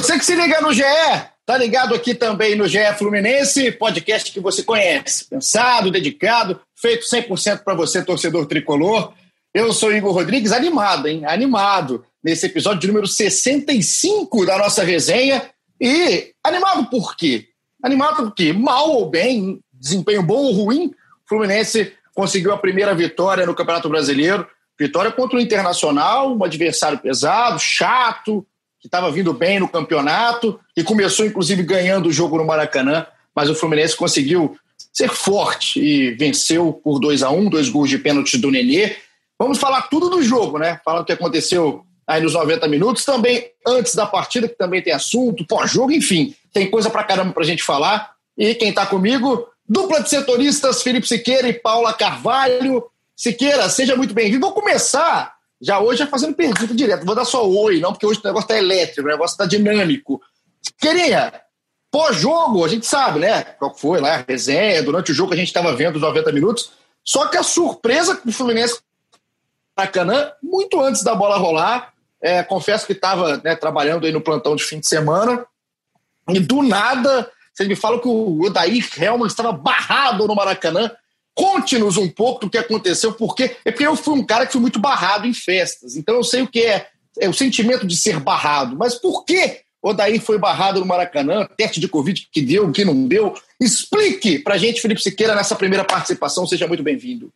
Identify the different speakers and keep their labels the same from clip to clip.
Speaker 1: Você que se liga no GE, tá ligado aqui também no GE Fluminense, podcast que você conhece. Pensado, dedicado, feito 100% para você, torcedor tricolor. Eu sou Igor Rodrigues, animado, hein? Animado nesse episódio de número 65 da nossa resenha. E animado por quê? Animado porque, mal ou bem, desempenho bom ou ruim, Fluminense conseguiu a primeira vitória no Campeonato Brasileiro. Vitória contra o Internacional, um adversário pesado, chato, que estava vindo bem no campeonato, e começou inclusive ganhando o jogo no Maracanã, mas o Fluminense conseguiu ser forte e venceu por 2 a 1 um, dois gols de pênalti do Nenê. Vamos falar tudo do jogo, né? Falar o que aconteceu aí nos 90 minutos, também antes da partida, que também tem assunto, pós-jogo, enfim, tem coisa pra caramba pra gente falar. E quem tá comigo, dupla de setoristas, Felipe Siqueira e Paula Carvalho. Siqueira, seja muito bem-vindo. Vou começar já hoje é fazendo pergunta direto. Vou dar só oi, não, porque hoje o negócio está elétrico, o negócio está dinâmico. Queria, pós-jogo, a gente sabe, né? Qual foi lá a resenha, durante o jogo a gente estava vendo os 90 minutos. Só que a surpresa com o Fluminense Maracanã, muito antes da bola rolar, é, confesso que estava né, trabalhando aí no plantão de fim de semana, e do nada, vocês me falam que o Odair Helman estava barrado no Maracanã. Conte-nos um pouco do que aconteceu, porque é porque eu fui um cara que fui muito barrado em festas, então eu sei o que é, é o sentimento de ser barrado. Mas por que o Daí foi barrado no Maracanã? Teste de Covid que deu, que não deu? Explique pra gente, Felipe Siqueira, nessa primeira participação. Seja muito bem-vindo.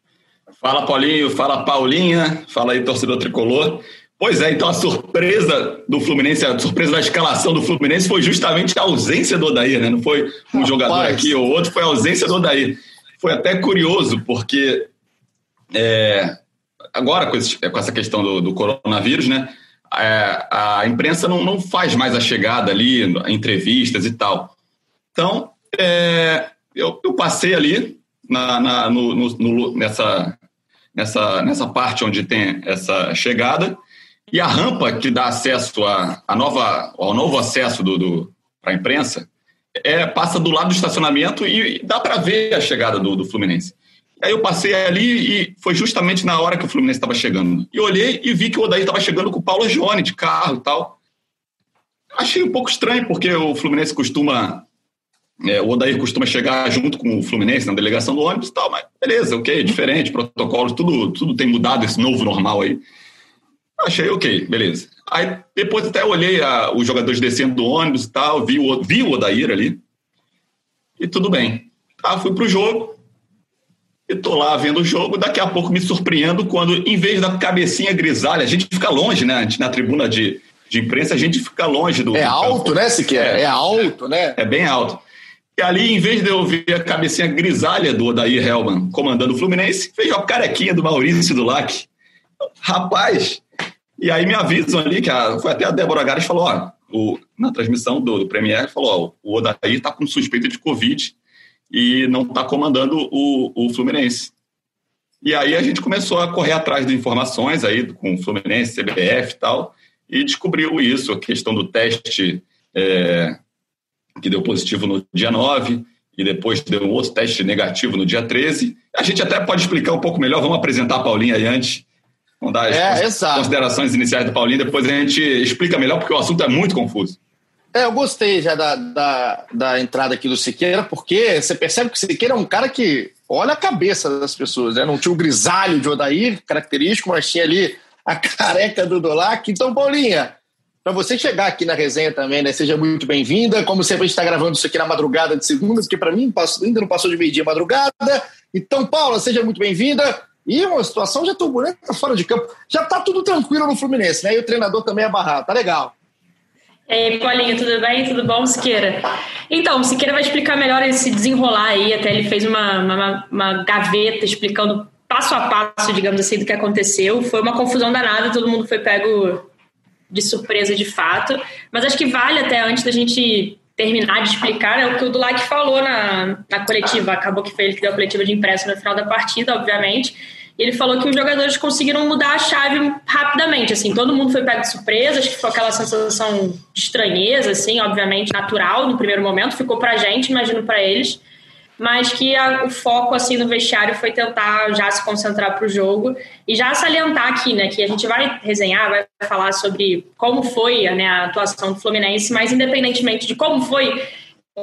Speaker 2: Fala, Paulinho. Fala, Paulinha. Fala aí, torcedor tricolor. Pois é, então a surpresa do Fluminense, a surpresa da escalação do Fluminense foi justamente a ausência do Odair, né? Não foi um Rapaz. jogador aqui ou outro, foi a ausência do Odair foi até curioso, porque é, agora com, esse, com, essa questão do, do coronavírus, né? É, a imprensa não, não, faz mais a chegada ali, entrevistas e tal. Então, é, eu, eu, passei ali na, na no, no, nessa, nessa, nessa parte onde tem essa chegada e a rampa que dá acesso a, a nova, ao novo acesso do, do para a imprensa é, passa do lado do estacionamento e, dá para ver a chegada do, do Fluminense. Aí eu passei ali e foi justamente na hora que o Fluminense estava chegando. E olhei e vi que o Odair estava chegando com o Paulo Jone de carro e tal. Achei um pouco estranho, porque o Fluminense costuma. É, o Odair costuma chegar junto com o Fluminense na delegação do ônibus e tal, mas beleza, ok, diferente, protocolos, tudo, tudo tem mudado esse novo normal aí. Achei ok, beleza. Aí depois até olhei a, os jogadores descendo do ônibus e tal, vi o, vi o Odair ali. E tudo bem. Tá, fui pro jogo. E tô lá vendo o jogo. Daqui a pouco me surpreendo quando, em vez da cabecinha grisalha, a gente fica longe, né? Na tribuna de, de imprensa, a gente fica longe do.
Speaker 1: É alto, campo. né, Siqueira? É, é alto, né?
Speaker 2: É bem alto. E ali, em vez de eu ver a cabecinha grisalha do Odair Helman comandando o Fluminense, vejo a carequinha do Maurício do LAC. Rapaz, e aí me avisam ali, que a, foi até a Débora Gares falou, ó, o, na transmissão do, do Premier, falou, ó, o Odair está com suspeita de Covid e não está comandando o, o Fluminense. E aí a gente começou a correr atrás de informações aí com o Fluminense, CBF e tal, e descobriu isso, a questão do teste é, que deu positivo no dia 9, e depois deu um outro teste negativo no dia 13. A gente até pode explicar um pouco melhor, vamos apresentar a Paulinha aí antes, Vamos dar as é, considerações iniciais do Paulinho, depois a gente explica melhor, porque o assunto é muito confuso.
Speaker 1: É, eu gostei já da, da, da, entrada aqui do Siqueira, porque você percebe que o Siqueira é um cara que olha a cabeça das pessoas, né? Não tinha o grisalho de Odair, característico, mas tinha ali a careca do Dolac. Então, Paulinha, para você chegar aqui na resenha também, né? Seja muito bem-vinda. Como sempre, a gente está gravando isso aqui na madrugada de segunda, porque para mim ainda não passou de meio-dia madrugada. Então, Paula, seja muito bem-vinda. E uma situação já turbulenta fora de campo. Já tá tudo tranquilo no Fluminense, né? E o treinador também é barrado. Tá legal.
Speaker 3: Ei, Paulinho, tudo bem? Tudo bom, Siqueira? Então, o Siqueira vai explicar melhor esse desenrolar aí. Até ele fez uma, uma, uma gaveta explicando passo a passo, digamos assim, do que aconteceu. Foi uma confusão danada, todo mundo foi pego de surpresa de fato. Mas acho que vale até antes da gente terminar de explicar é o que o Dulac falou na, na coletiva. Acabou que foi ele que deu a coletiva de impresso no final da partida, obviamente. E ele falou que os jogadores conseguiram mudar a chave rapidamente. Assim, todo mundo foi pego de surpresa, acho que foi aquela sensação de estranheza, assim, obviamente natural no primeiro momento. Ficou pra gente, imagino para eles mas que a, o foco assim no vestiário foi tentar já se concentrar para o jogo e já salientar aqui, né, que a gente vai resenhar, vai falar sobre como foi né, a atuação do Fluminense, mas independentemente de como foi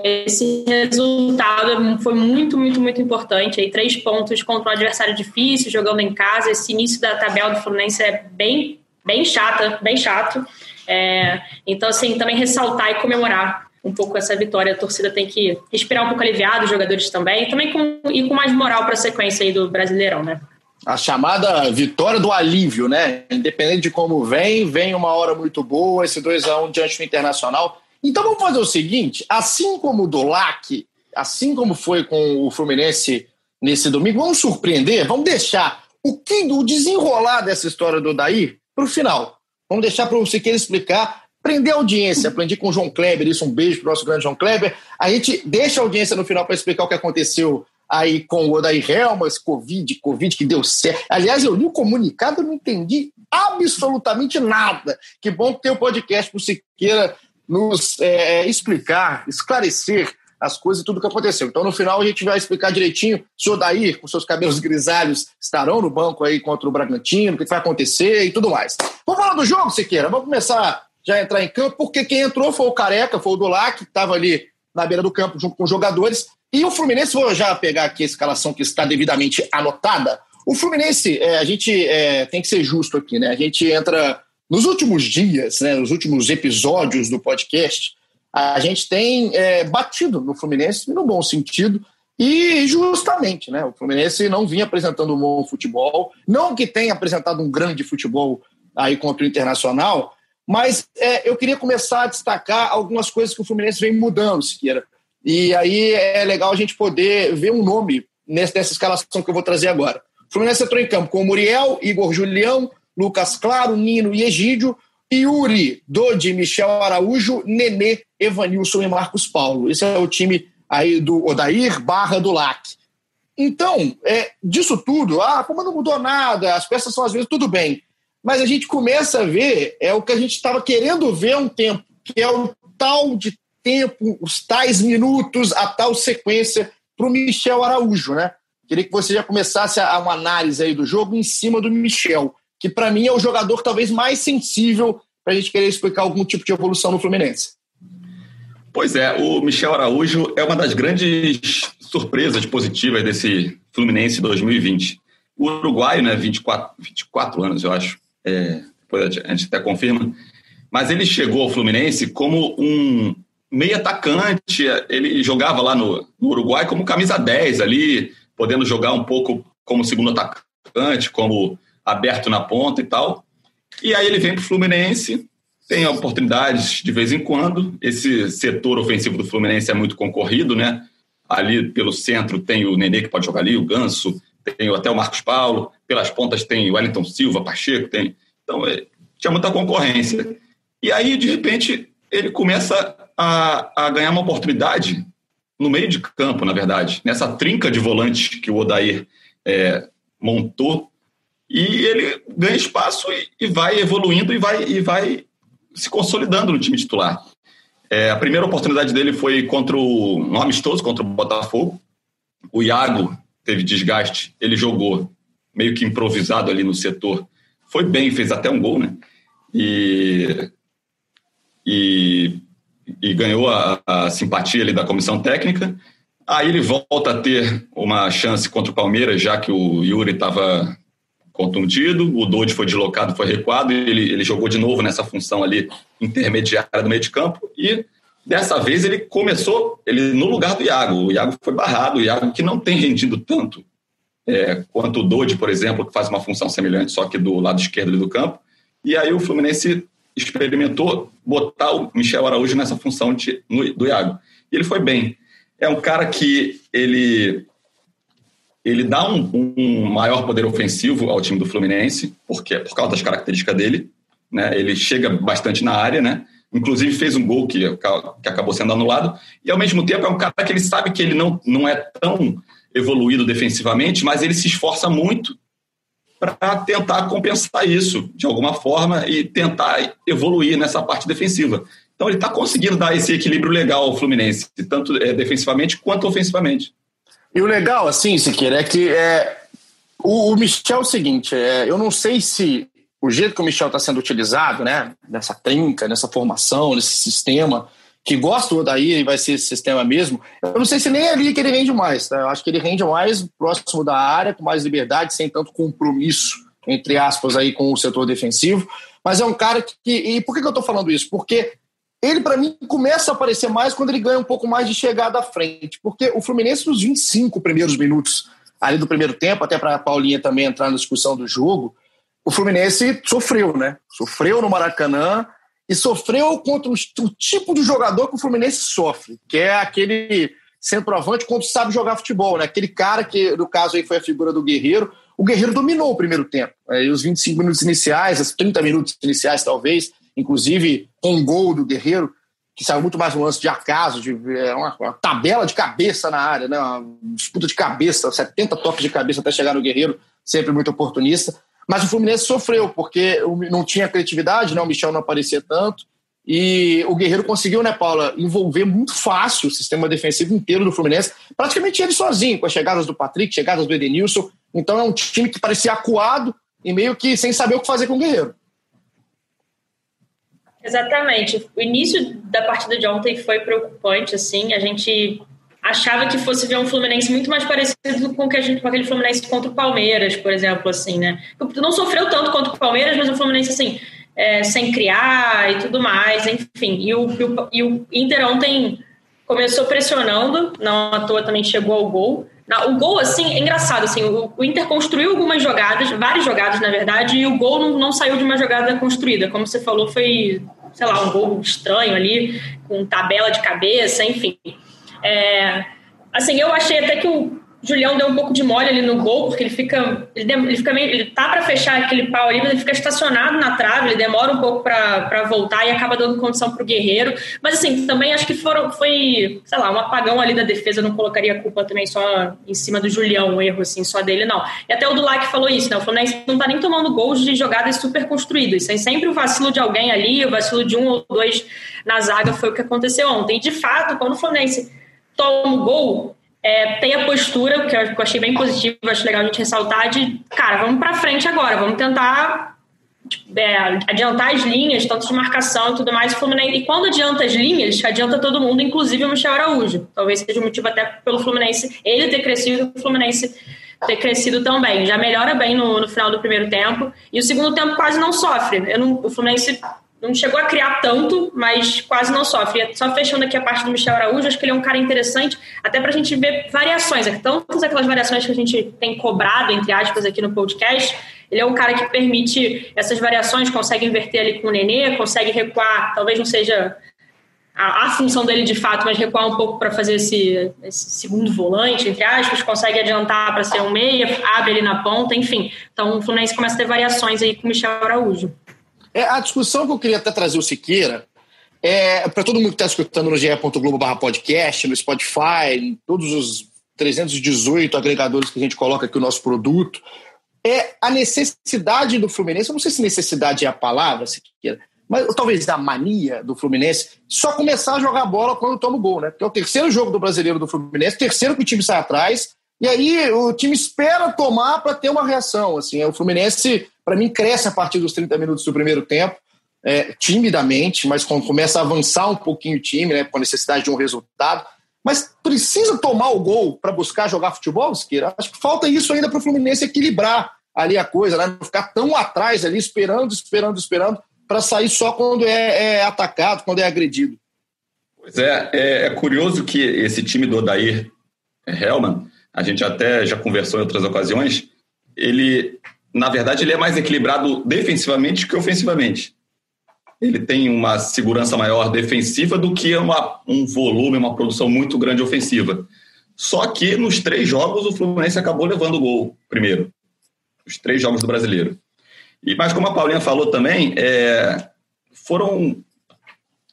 Speaker 3: esse resultado foi muito, muito, muito importante. Aí, três pontos contra um adversário difícil, jogando em casa. Esse início da tabela do Fluminense é bem, bem chata, bem chato. É, então, assim, também ressaltar e comemorar um pouco essa vitória. A torcida tem que respirar um pouco aliviado, os jogadores também, também com, e com mais moral para a sequência aí do Brasileirão, né?
Speaker 1: A chamada vitória do alívio, né? Independente de como vem, vem uma hora muito boa, esse 2x1 um diante do Internacional. Então vamos fazer o seguinte: assim como o do LAC, assim como foi com o Fluminense nesse domingo, vamos surpreender, vamos deixar o que o desenrolar dessa história do Daí para o final. Vamos deixar para o Siqueira explicar prender a audiência. Aprendi com o João Kleber, isso, um beijo para o nosso grande João Kleber. A gente deixa a audiência no final para explicar o que aconteceu aí com o Odair Helmas, Covid, Covid que deu certo. Aliás, eu li o comunicado e não entendi absolutamente nada. Que bom tem o um podcast para o Siqueira nos é, explicar, esclarecer as coisas e tudo o que aconteceu. Então, no final, a gente vai explicar direitinho se o Odair, com seus cabelos grisalhos, estarão no banco aí contra o Bragantino, o que vai acontecer e tudo mais. Vamos falar do jogo, Siqueira? Vamos começar já entrar em campo, porque quem entrou foi o Careca, foi o Dulac, que estava ali na beira do campo junto com os jogadores. E o Fluminense, vou já pegar aqui a escalação que está devidamente anotada. O Fluminense, é, a gente é, tem que ser justo aqui, né? A gente entra nos últimos dias, né, nos últimos episódios do podcast, a gente tem é, batido no Fluminense no bom sentido. E justamente, né? O Fluminense não vinha apresentando um bom futebol, não que tenha apresentado um grande futebol aí contra o Internacional, mas é, eu queria começar a destacar algumas coisas que o Fluminense vem mudando, Siqueira. E aí é legal a gente poder ver um nome nessa, nessa escalação que eu vou trazer agora. O Fluminense entrou em campo com Muriel, Igor Julião, Lucas Claro, Nino e Egídio, Yuri, Dodi, Michel Araújo, Nenê, Evanilson e Marcos Paulo. Esse é o time aí do Odair barra do LAC. Então, é, disso tudo, ah, como não mudou nada, as peças são às vezes tudo bem mas a gente começa a ver é o que a gente estava querendo ver há um tempo, que é o tal de tempo, os tais minutos, a tal sequência para o Michel Araújo, né? Queria que você já começasse a, uma análise aí do jogo em cima do Michel, que para mim é o jogador talvez mais sensível para a gente querer explicar algum tipo de evolução no Fluminense.
Speaker 2: Pois é, o Michel Araújo é uma das grandes surpresas positivas desse Fluminense 2020. O uruguaio, né, 24, 24 anos, eu acho, é, a gente até confirma, mas ele chegou ao Fluminense como um meio atacante, ele jogava lá no, no Uruguai como camisa 10 ali, podendo jogar um pouco como segundo atacante, como aberto na ponta e tal. E aí ele vem para o Fluminense, tem oportunidades de vez em quando. Esse setor ofensivo do Fluminense é muito concorrido, né? Ali pelo centro tem o Nenê que pode jogar ali, o Ganso, tem até o Marcos Paulo, pelas pontas tem o Wellington Silva, Pacheco, tem. Então, é, tinha muita concorrência. E aí, de repente, ele começa a, a ganhar uma oportunidade no meio de campo, na verdade, nessa trinca de volantes que o Odair é, montou, e ele ganha espaço e, e, vai evoluindo e vai, e vai se consolidando no time titular. É, a primeira oportunidade dele foi contra o, um amistoso, contra o Botafogo. O Iago teve desgaste, ele jogou meio que improvisado ali no setor. Foi bem, fez até um gol, né? E, e, e ganhou a, a simpatia ali da comissão técnica. Aí ele volta a ter uma chance contra o Palmeiras, já que o Yuri estava contundido, o Dodi foi deslocado, foi recuado, ele, ele jogou de novo nessa função ali intermediária do meio de campo, e Dessa vez ele começou ele no lugar do Iago. O Iago foi barrado, o Iago que não tem rendido tanto é, quanto o Dodi, por exemplo, que faz uma função semelhante, só que do lado esquerdo do campo. E aí o Fluminense experimentou botar o Michel Araújo nessa função de, no, do Iago. E ele foi bem. É um cara que ele ele dá um, um, maior poder ofensivo ao time do Fluminense, porque por causa das características dele. né? Ele chega bastante na área, né? Inclusive fez um gol que, que acabou sendo anulado. E ao mesmo tempo é um cara que ele sabe que ele não, não é tão evoluído defensivamente, mas ele se esforça muito para tentar compensar isso de alguma forma e tentar evoluir nessa parte defensiva. Então ele está conseguindo dar esse equilíbrio legal ao Fluminense, tanto é, defensivamente quanto ofensivamente.
Speaker 1: E o legal, assim, Siqueira, é que é, o, o Michel é o seguinte: é, eu não sei se o jeito que o Michel está sendo utilizado, né, nessa trinca, nessa formação, nesse sistema, que gosta daí e vai ser esse sistema mesmo, eu não sei se nem é ali que ele rende mais. Tá? Eu acho que ele rende mais próximo da área, com mais liberdade, sem tanto compromisso, entre aspas, aí com o setor defensivo. Mas é um cara que. E por que, que eu estou falando isso? Porque ele, para mim, começa a aparecer mais quando ele ganha um pouco mais de chegada à frente. Porque o Fluminense, nos 25 primeiros minutos ali do primeiro tempo, até para a Paulinha também entrar na discussão do jogo, o Fluminense sofreu, né? Sofreu no Maracanã e sofreu contra o, tipo de jogador que o Fluminense sofre, que é aquele centroavante quando sabe jogar futebol, né? Aquele cara que, no caso aí, foi a figura do Guerreiro. O Guerreiro dominou o primeiro tempo. Aí os 25 minutos iniciais, os 30 minutos iniciais, talvez, inclusive com um gol do Guerreiro, que saiu muito mais um lance de acaso, de é, uma, uma, tabela de cabeça na área, né? uma disputa de cabeça, 70 toques de cabeça até chegar no Guerreiro, sempre muito oportunista. Mas o Fluminense sofreu, porque não tinha criatividade, né? o Michel não aparecia tanto. E o Guerreiro conseguiu, né, Paula, envolver muito fácil o sistema defensivo inteiro do Fluminense, praticamente ele sozinho, com as chegadas do Patrick, chegadas do Edenilson. Então é um time que parecia acuado e meio que sem saber o que fazer com o Guerreiro.
Speaker 3: Exatamente. O início da partida de ontem foi preocupante, assim. A gente achava que fosse ver um Fluminense muito mais parecido com, que a gente, com aquele Fluminense contra o Palmeiras, por exemplo, assim, né? Não sofreu tanto contra o Palmeiras, mas o Fluminense, assim, é, sem criar e tudo mais, enfim. E o, e o, Inter ontem começou pressionando, não à toa também chegou ao gol. O gol, assim, é engraçado, assim, o, o Inter construiu algumas jogadas, várias jogadas, na verdade, e o gol não, não saiu de uma jogada construída. Como você falou, foi, sei lá, um gol estranho ali, com tabela de cabeça, enfim. É, assim, eu achei até que o Julião deu um pouco de mole ali no gol, porque ele fica. Ele, ele fica meio. Ele tá para fechar aquele pau ali, mas ele fica estacionado na trave, ele demora um pouco para voltar e acaba dando condição pro Guerreiro. Mas assim, também acho que foram, foi, sei lá, um apagão ali da defesa, não colocaria a culpa também só em cima do Julião, um erro assim, só dele, não. E até o Dulac falou isso, né? O Fluminense não tá nem tomando gols de jogadas super construídas. Isso é sempre o vacilo de alguém ali, o vacilo de um ou dois na zaga foi o que aconteceu ontem. E de fato, quando o Fluminense toma o gol, é, tem a postura, que eu achei bem positivo, acho legal a gente ressaltar, de, cara, vamos para frente agora, vamos tentar tipo, é, adiantar as linhas, tanto de marcação e tudo mais. Fluminense, e quando adianta as linhas, adianta todo mundo, inclusive o Michel Araújo. Talvez seja o motivo até pelo Fluminense, ele ter crescido, o Fluminense ter crescido também. Já melhora bem no, no final do primeiro tempo. E o segundo tempo quase não sofre. Não, o Fluminense não chegou a criar tanto, mas quase não sofre. Só fechando aqui a parte do Michel Araújo, acho que ele é um cara interessante, até para a gente ver variações. É tantas aquelas variações que a gente tem cobrado, entre aspas, aqui no podcast, ele é um cara que permite essas variações, consegue inverter ali com o Nenê, consegue recuar, talvez não seja a, a função dele de fato, mas recuar um pouco para fazer esse, esse, segundo volante, entre aspas, consegue adiantar para ser um meia, abre ele na ponta, enfim. Então o Fluminense começa a ter variações aí com o Michel Araújo.
Speaker 1: É, a discussão que eu queria até trazer o Siqueira é para todo mundo que está escutando no ge.globo podcast, no Spotify, em todos os 318 agregadores que a gente coloca aqui o nosso produto, é a necessidade do Fluminense, eu não sei se necessidade é a palavra, Siqueira, mas talvez a mania do Fluminense, só começar a jogar bola quando toma o gol, né? Porque é o terceiro jogo do brasileiro do Fluminense, terceiro que o time sai atrás, e aí o time espera tomar para ter uma reação. Assim, o Fluminense para mim, cresce a partir dos 30 minutos do primeiro tempo, é, timidamente, mas quando começa a avançar um pouquinho o time, né, com a necessidade de um resultado. Mas precisa tomar o gol para buscar jogar futebol, Siqueira? Acho que falta isso ainda para o Fluminense equilibrar ali a coisa, né? não ficar tão atrás ali, esperando, esperando, esperando, para sair só quando é, é, atacado, quando é agredido.
Speaker 2: Pois é, é, é curioso que esse time do Odair Helman, a gente até já conversou em outras ocasiões, ele na verdade, ele é mais equilibrado defensivamente que ofensivamente. Ele tem uma segurança maior defensiva do que uma, um volume, uma produção muito grande ofensiva. Só que nos três jogos o Fluminense acabou levando o gol primeiro. Os três jogos do brasileiro. E, mas como a Paulinha falou também, é, foram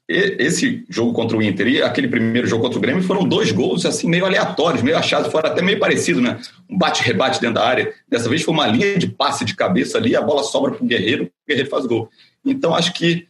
Speaker 2: esse jogo contra o Inter e aquele primeiro jogo contra o Grêmio foram dois gols assim meio aleatórios, meio achados, foram até meio parecido, né? Um bate-rebate dentro da área. Dessa vez foi uma linha de passe de cabeça ali, a bola sobra para o Guerreiro, o Guerreiro faz gol. Então acho que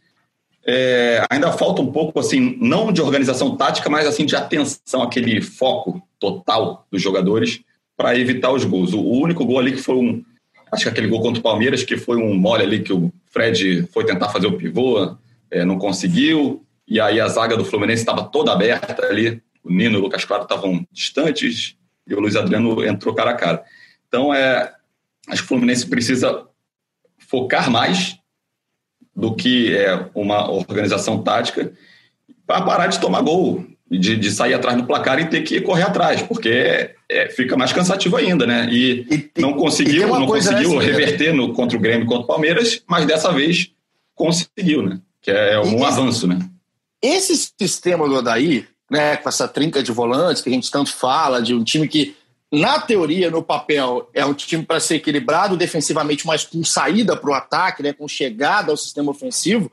Speaker 2: é, ainda falta um pouco assim, não de organização tática, mas assim de atenção, aquele foco total dos jogadores para evitar os gols. O único gol ali que foi um, acho que aquele gol contra o Palmeiras que foi um mole ali que o Fred foi tentar fazer o pivô, é, não conseguiu. E aí a zaga do Fluminense estava toda aberta ali. O Nino e o Lucas Claro estavam distantes e o Luiz Adriano entrou cara a cara. Então, é, acho que o Fluminense precisa focar mais do que é uma organização tática para parar de tomar gol, de, de, sair atrás do placar e ter que correr atrás, porque é, fica mais cansativo ainda, né? E, e não conseguiu, não conseguiu reverter no, contra o Grêmio contra o Palmeiras, mas dessa vez conseguiu, né? Que é um e, avanço, né?
Speaker 1: Esse sistema do Odaí, né, com essa trinca de volantes que a gente tanto fala, de um time que, na teoria, no papel, é um time para ser equilibrado defensivamente, mas com saída para o ataque, né, com chegada ao sistema ofensivo,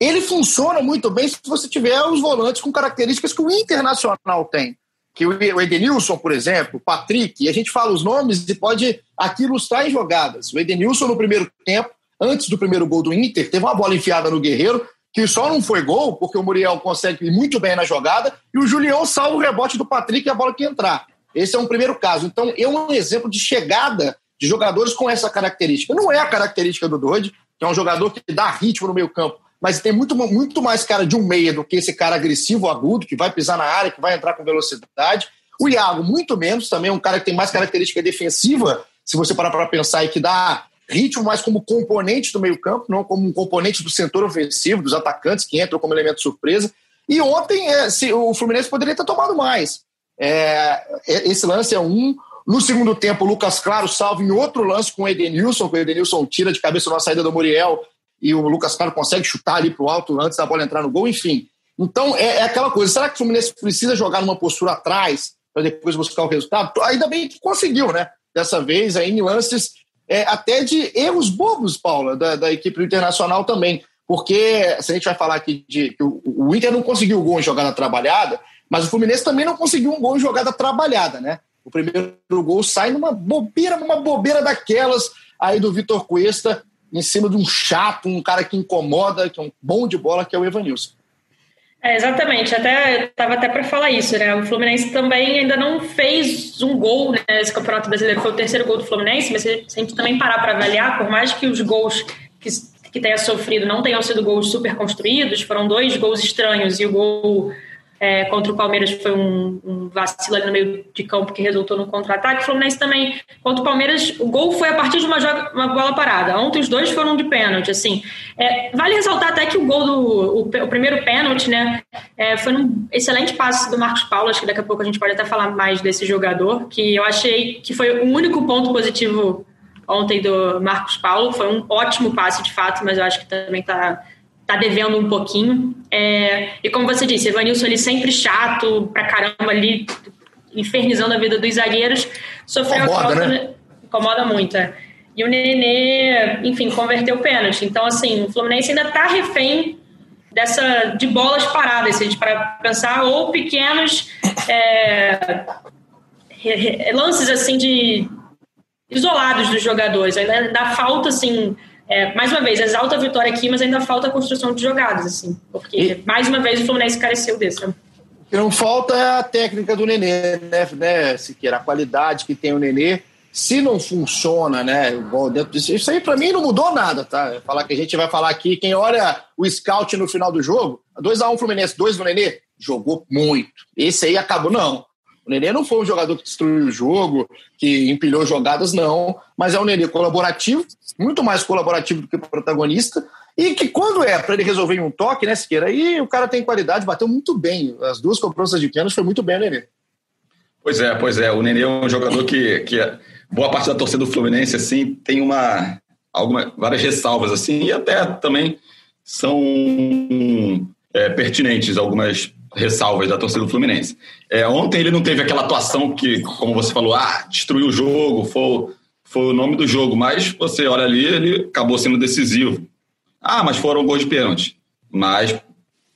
Speaker 1: ele funciona muito bem se você tiver os volantes com características que o Internacional tem. Que o Edenilson, por exemplo, o Patrick, e a gente fala os nomes e pode aqui ilustrar em jogadas. O Edenilson, no primeiro tempo, antes do primeiro gol do Inter, teve uma bola enfiada no Guerreiro, que só não foi gol, porque o Muriel consegue ir muito bem na jogada, e o Julião salva o rebote do Patrick e a bola que entrar. Esse é um primeiro caso. Então, é um exemplo de chegada de jogadores com essa característica. Não é a característica do Doide, que é um jogador que dá ritmo no meio campo, mas tem muito, muito mais cara de um meia do que esse cara agressivo, agudo, que vai pisar na área, que vai entrar com velocidade. O Iago, muito menos, também é um cara que tem mais característica defensiva, se você parar para pensar, e que dá ritmo mais como componente do meio-campo, não como um componente do setor ofensivo, dos atacantes que entram como elemento surpresa. E ontem é, se, o Fluminense poderia ter tomado mais. É, é, esse lance é um. No segundo tempo, o Lucas Claro salva em outro lance com o Edenilson, que o Edenilson tira de cabeça na saída do Muriel e o Lucas Claro consegue chutar ali para o alto antes da bola entrar no gol, enfim. Então é, é, aquela coisa. Será que o Fluminense precisa jogar numa postura atrás para depois buscar o resultado? Ainda bem que conseguiu, né? Dessa vez, aí, em lances é, até de erros bobos, Paula, da, da equipe internacional também. Porque se a gente vai falar aqui de que o, o Inter não conseguiu o gol em jogada trabalhada, mas o Fluminense também não conseguiu um gol em jogada trabalhada, né? O primeiro gol sai numa bobeira, numa bobeira daquelas aí do Vitor Cuesta, em cima de um chato, um cara que incomoda, que é um bom de bola, que é o Evanilson.
Speaker 3: É, exatamente, até estava até para falar isso, né? O Fluminense também ainda não fez um gol né, Campeonato Brasileiro, foi o terceiro gol do Fluminense, mas se a gente também parar para avaliar, por mais que os gols que, que tenha sofrido não tenham sido gols super construídos, foram dois gols estranhos e o gol é, contra o Palmeiras foi um, um, vacilo ali no meio de campo que resultou no contra-ataque. O Fluminense também, contra o Palmeiras, o gol foi a partir de uma, joga, uma bola parada. Ontem os dois foram de pênalti, assim. É, vale ressaltar até que o gol do o, o primeiro pênalti, né, é, foi um excelente passe do Marcos Paulo. Acho que daqui a pouco a gente pode até falar mais desse jogador, que eu achei que foi o único ponto positivo ontem do Marcos Paulo. Foi um ótimo passe, de fato, mas eu acho que também está tá devendo um pouquinho. É, e como você disse, Evanilson ali sempre chato pra caramba ali, infernizando a vida dos zagueiros, sofreu incomoda, a falta, né? incomoda muito. É. E o Nenê, enfim, converteu o pênalti. Então, assim, o Fluminense ainda tá refém dessa de bolas paradas, se a gente para pensar, ou pequenos é, lances assim de isolados dos jogadores. Ainda dá falta assim é, mais uma vez, exalta a vitória aqui, mas ainda falta a construção de jogadas, assim, porque e... mais uma vez o Fluminense careceu desse. Né?
Speaker 1: O que não falta é a técnica do Nenê, né, né Siqueira? A qualidade que tem o Nenê. Se não funciona, né? Isso aí para mim não mudou nada, tá? Falar que a gente vai falar aqui, quem olha o scout no final do jogo, 2x1 um Fluminense, 2 do Nenê, jogou muito. Esse aí acabou, não. O Nenê não foi um jogador que destruiu o jogo, que empilhou jogadas, não. Mas é um Nenê colaborativo, muito mais colaborativo do que protagonista. E que quando é para ele resolver um toque, né, Siqueira? Aí o cara tem qualidade, bateu muito bem. As duas cobranças de pênalti foi muito bem o Nenê.
Speaker 2: Pois é, pois é. O Nenê é um jogador que, que é, boa parte da torcida do Fluminense assim tem uma alguma, várias ressalvas assim e até também são é, pertinentes algumas ressalvas da torcida do Fluminense. É, ontem ele não teve aquela atuação que, como você falou, ah, destruiu o jogo, foi, foi o nome do jogo, mas você olha ali, ele acabou sendo decisivo. Ah, mas foram gols de pênalti. Mas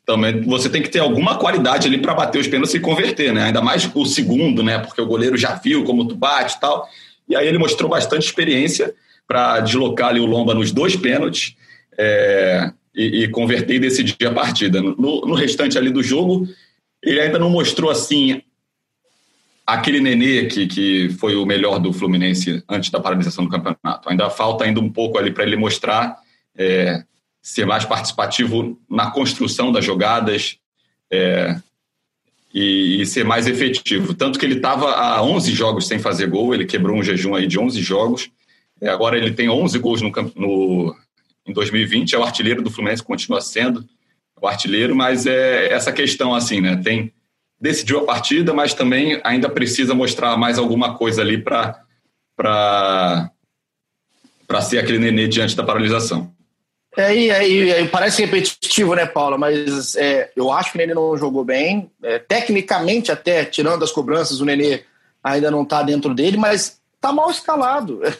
Speaker 2: também você tem que ter alguma qualidade ali para bater os pênaltis e converter, né? Ainda mais o segundo, né? Porque o goleiro já viu como tu bate e tal. E aí ele mostrou bastante experiência para deslocar ali o Lomba nos dois pênaltis é, e, e, converter e decidir a partida. No, no restante ali do jogo, ele ainda não mostrou assim aquele Nenê que, que foi o melhor do Fluminense antes da paralisação do campeonato. Ainda falta ainda um pouco ali para ele mostrar é, ser mais participativo na construção das jogadas é, e, e, ser mais efetivo. Tanto que ele estava há 11 jogos sem fazer gol, ele quebrou um jejum aí de 11 jogos. É, agora ele tem 11 gols no, no, em 2020, é o artilheiro do Fluminense, continua sendo o artilheiro, mas é essa questão assim, né? Tem decidiu a partida, mas também ainda precisa mostrar mais alguma coisa ali para para para ser aquele nenê diante da paralisação.
Speaker 1: É, e, e, e, parece repetitivo, né, Paula? Mas é, eu acho que o Nenê não jogou bem. É, tecnicamente, até, tirando as cobranças, o Nenê ainda não está dentro dele, mas está mal escalado.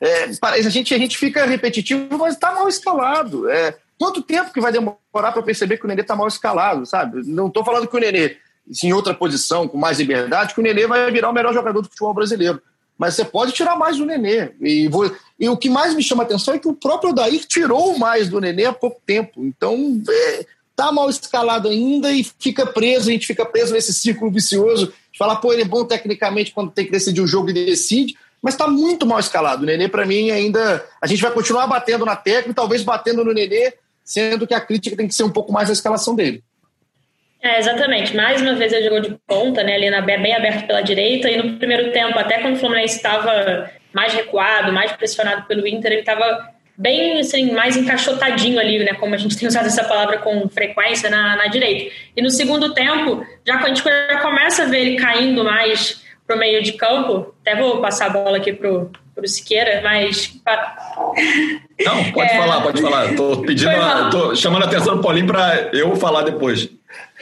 Speaker 1: É, a, gente, a gente fica repetitivo, mas está mal escalado. É, quanto tempo que vai demorar para perceber que o Nenê está mal escalado, sabe? Não estou falando que o Nenê, em outra posição, com mais liberdade, que o Nenê vai virar o melhor jogador do futebol brasileiro mas você pode tirar mais do Nenê. E, vou, e o que mais me chama a atenção é que o próprio Odair tirou mais do Nenê há pouco tempo. Então, é, tá mal escalado ainda e fica preso, a gente fica preso nesse círculo vicioso de falar, pô, ele é bom tecnicamente quando tem que decidir o jogo e decide, mas está muito mal escalado. O Nenê, para mim, ainda. A gente vai continuar batendo na tecla talvez batendo no Nenê, sendo que a crítica tem que ser um pouco mais a escalação dele.
Speaker 3: É, exatamente. Mais uma vez ele jogou de ponta, né, ali na, bem aberto pela direita, e no primeiro tempo, até quando o Fluminense estava mais recuado, mais pressionado pelo Inter, ele estava bem assim, mais encaixotadinho ali, né? Como a gente tem usado essa palavra com frequência na, na direita. E no segundo tempo, já quando a gente já começa a ver ele caindo mais para o meio de campo, até vou passar a bola aqui pro, pro Siqueira, mas.
Speaker 2: Não, pode é... falar, pode falar. Tô pedindo, a, tô chamando a atenção do Paulinho para eu falar depois.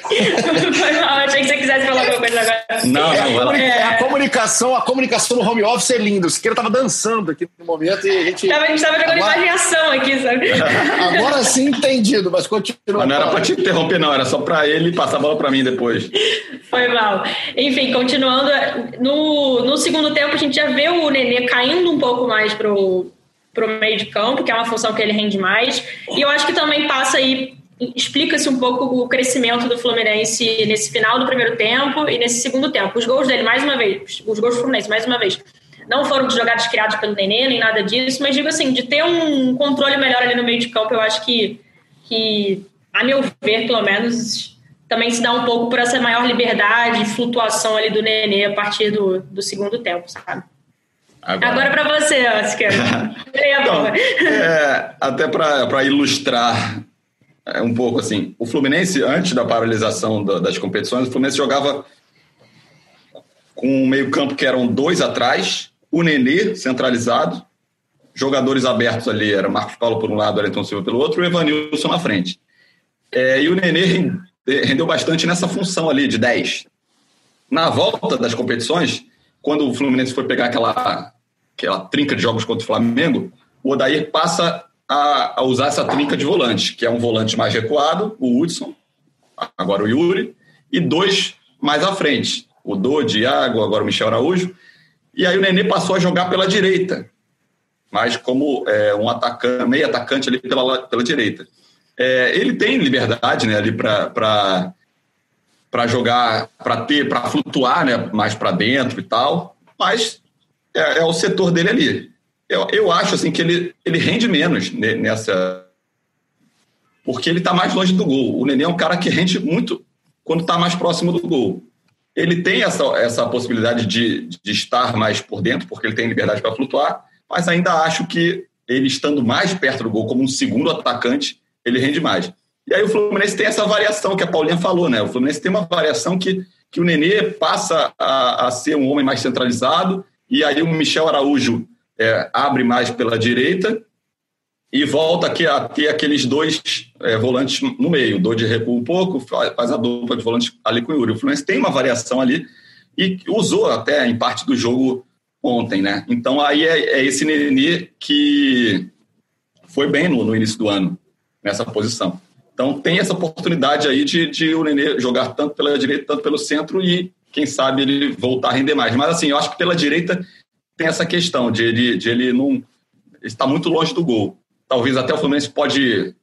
Speaker 3: Foi mal, achei que você quisesse falar alguma coisa agora.
Speaker 1: Não, não, é, a comunicação, a comunicação no home office é linda. O Siqueira tava dançando aqui no momento e a gente.
Speaker 3: Tava, a gente tava jogando agora... imaginação aqui, sabe?
Speaker 1: Agora sim entendido, mas continua. Mas
Speaker 2: não era para te interromper, não, era só para ele passar a bola para mim depois.
Speaker 3: Foi mal. Enfim, continuando, no, no segundo tempo a gente já vê o Nenê caindo um pouco mais pro, pro meio de campo, que é uma função que ele rende mais. E eu acho que também passa aí explica-se um pouco o crescimento do Fluminense nesse final do primeiro tempo e nesse segundo tempo. Os gols dele, mais uma vez, os gols do Fluminense, mais uma vez, não foram de jogadas criadas pelo Nenê, nem nada disso, mas digo assim, de ter um controle melhor ali no meio de campo, eu acho que, que a meu ver, pelo menos, também se dá um pouco por essa maior liberdade e flutuação ali do Nenê a partir do, do segundo tempo, sabe? Agora, Agora para você, Oscar.
Speaker 2: então, é, até para ilustrar é um pouco assim. O Fluminense, antes da paralisação das competições, o Fluminense jogava com um meio-campo que eram dois atrás, o Nenê centralizado, jogadores abertos ali, era Marcos Paulo por um lado, Arenton Silva pelo outro, e o Evanilson na frente. É, e o Nenê rendeu bastante nessa função ali de 10. Na volta das competições, quando o Fluminense foi pegar aquela, aquela trinca de jogos contra o Flamengo, o Odair passa a, a, usar essa trinca de volante, que é um volante mais recuado, o Hudson, agora o Yuri, e dois mais à frente, o Dô, Diago, agora o Michel Araújo. E aí o Nenê passou a jogar pela direita, mas como é, um atacante, meio atacante ali pela, pela direita. É, ele tem liberdade né, ali para para jogar, para ter, para flutuar né, mais para dentro e tal, mas é, é o setor dele ali. Eu, eu acho assim que ele, ele rende menos nessa. Porque ele está mais longe do gol. O Nenê é um cara que rende muito quando está mais próximo do gol. Ele tem essa, essa possibilidade de, de estar mais por dentro, porque ele tem liberdade para flutuar, mas ainda acho que ele estando mais perto do gol, como um segundo atacante, ele rende mais. E aí o Fluminense tem essa variação que a Paulinha falou, né? O Fluminense tem uma variação que, que o Nenê passa a, a ser um homem mais centralizado, e aí o Michel Araújo é, abre mais pela direita e volta aqui a ter aqueles dois é, volantes no meio. O de recua um pouco, faz a dupla de volante ali com o Yuri. O Fluminense tem uma variação ali e usou até em parte do jogo ontem, né? Então aí é, é esse Nenê que foi bem no, no, início do ano, nessa posição. Então tem essa oportunidade aí de, de o Nenê jogar tanto pela direita, tanto pelo centro e quem sabe ele voltar a render mais. Mas assim, eu acho que pela direita tem essa questão de ele, de ele não está muito longe do gol. Talvez até o Fluminense pode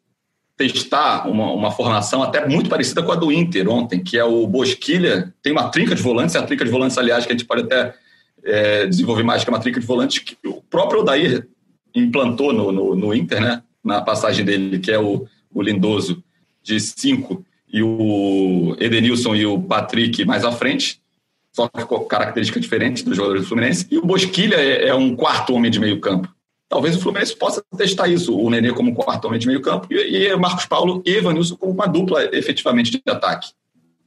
Speaker 2: testar uma, uma formação até muito parecida com a do Inter ontem, que é o Bosquilha, tem uma trinca de volantes, é a trinca de volantes, aliás, que a gente pode até é, desenvolver mais, que é uma trinca de volantes que o próprio Odair implantou no, no, no Inter, né? Na passagem dele, que é o, o Lindoso de cinco e o Edenilson e o Patrick mais à frente, só que com característica diferente dos jogadores do Fluminense. E o Bosquilha é, é um quarto homem de meio campo. Talvez o Fluminense possa testar isso, o Nenê como quarto homem de meio campo e, e Marcos Paulo e Evanilson como uma dupla efetivamente de ataque.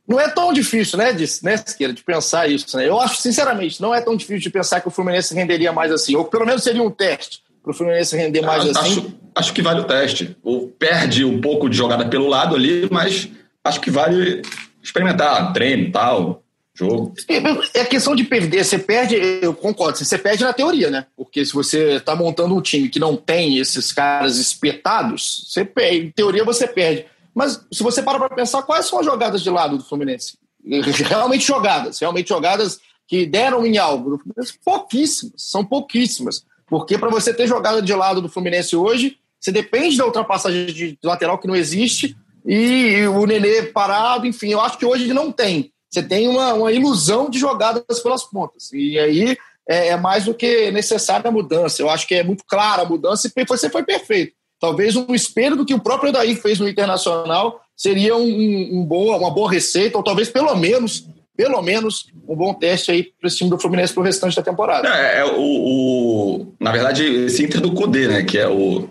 Speaker 1: Não é tão difícil, né, de, né, Siqueira, de pensar isso. Né? Eu acho, sinceramente, não é tão difícil de pensar que o Fluminense renderia mais assim. Ou pelo menos seria um teste para o Fluminense render mais
Speaker 2: acho,
Speaker 1: assim.
Speaker 2: Acho, que vale o teste. Ou perde um pouco de jogada pelo lado ali, mas acho que vale experimentar, treino tal, jogo.
Speaker 1: É, é questão de perder. Você perde, eu concordo, você perde na teoria, né? Porque se você está montando um time que não tem esses caras espetados, você em teoria você perde. Mas se você para para pensar, quais são as jogadas de lado do Fluminense? Realmente jogadas, realmente jogadas que deram em algo. Pouquíssimas, são pouquíssimas. Porque para você ter jogada de lado do Fluminense hoje, você depende da ultrapassagem de lateral que não existe e o Nenê parado, enfim, eu acho que hoje ele não tem. Você tem uma, uma ilusão de jogadas pelas pontas. E aí é, é mais do que necessária a mudança. Eu acho que é muito clara a mudança e você foi perfeito. Talvez um espelho do que o próprio Daí fez no Internacional seria um, um boa, uma boa receita, ou talvez pelo menos, pelo menos, um bom teste aí para esse time do Fluminense para o restante da temporada.
Speaker 2: É, é o, o, na verdade, esse Inter do Cudê, né? Que é o.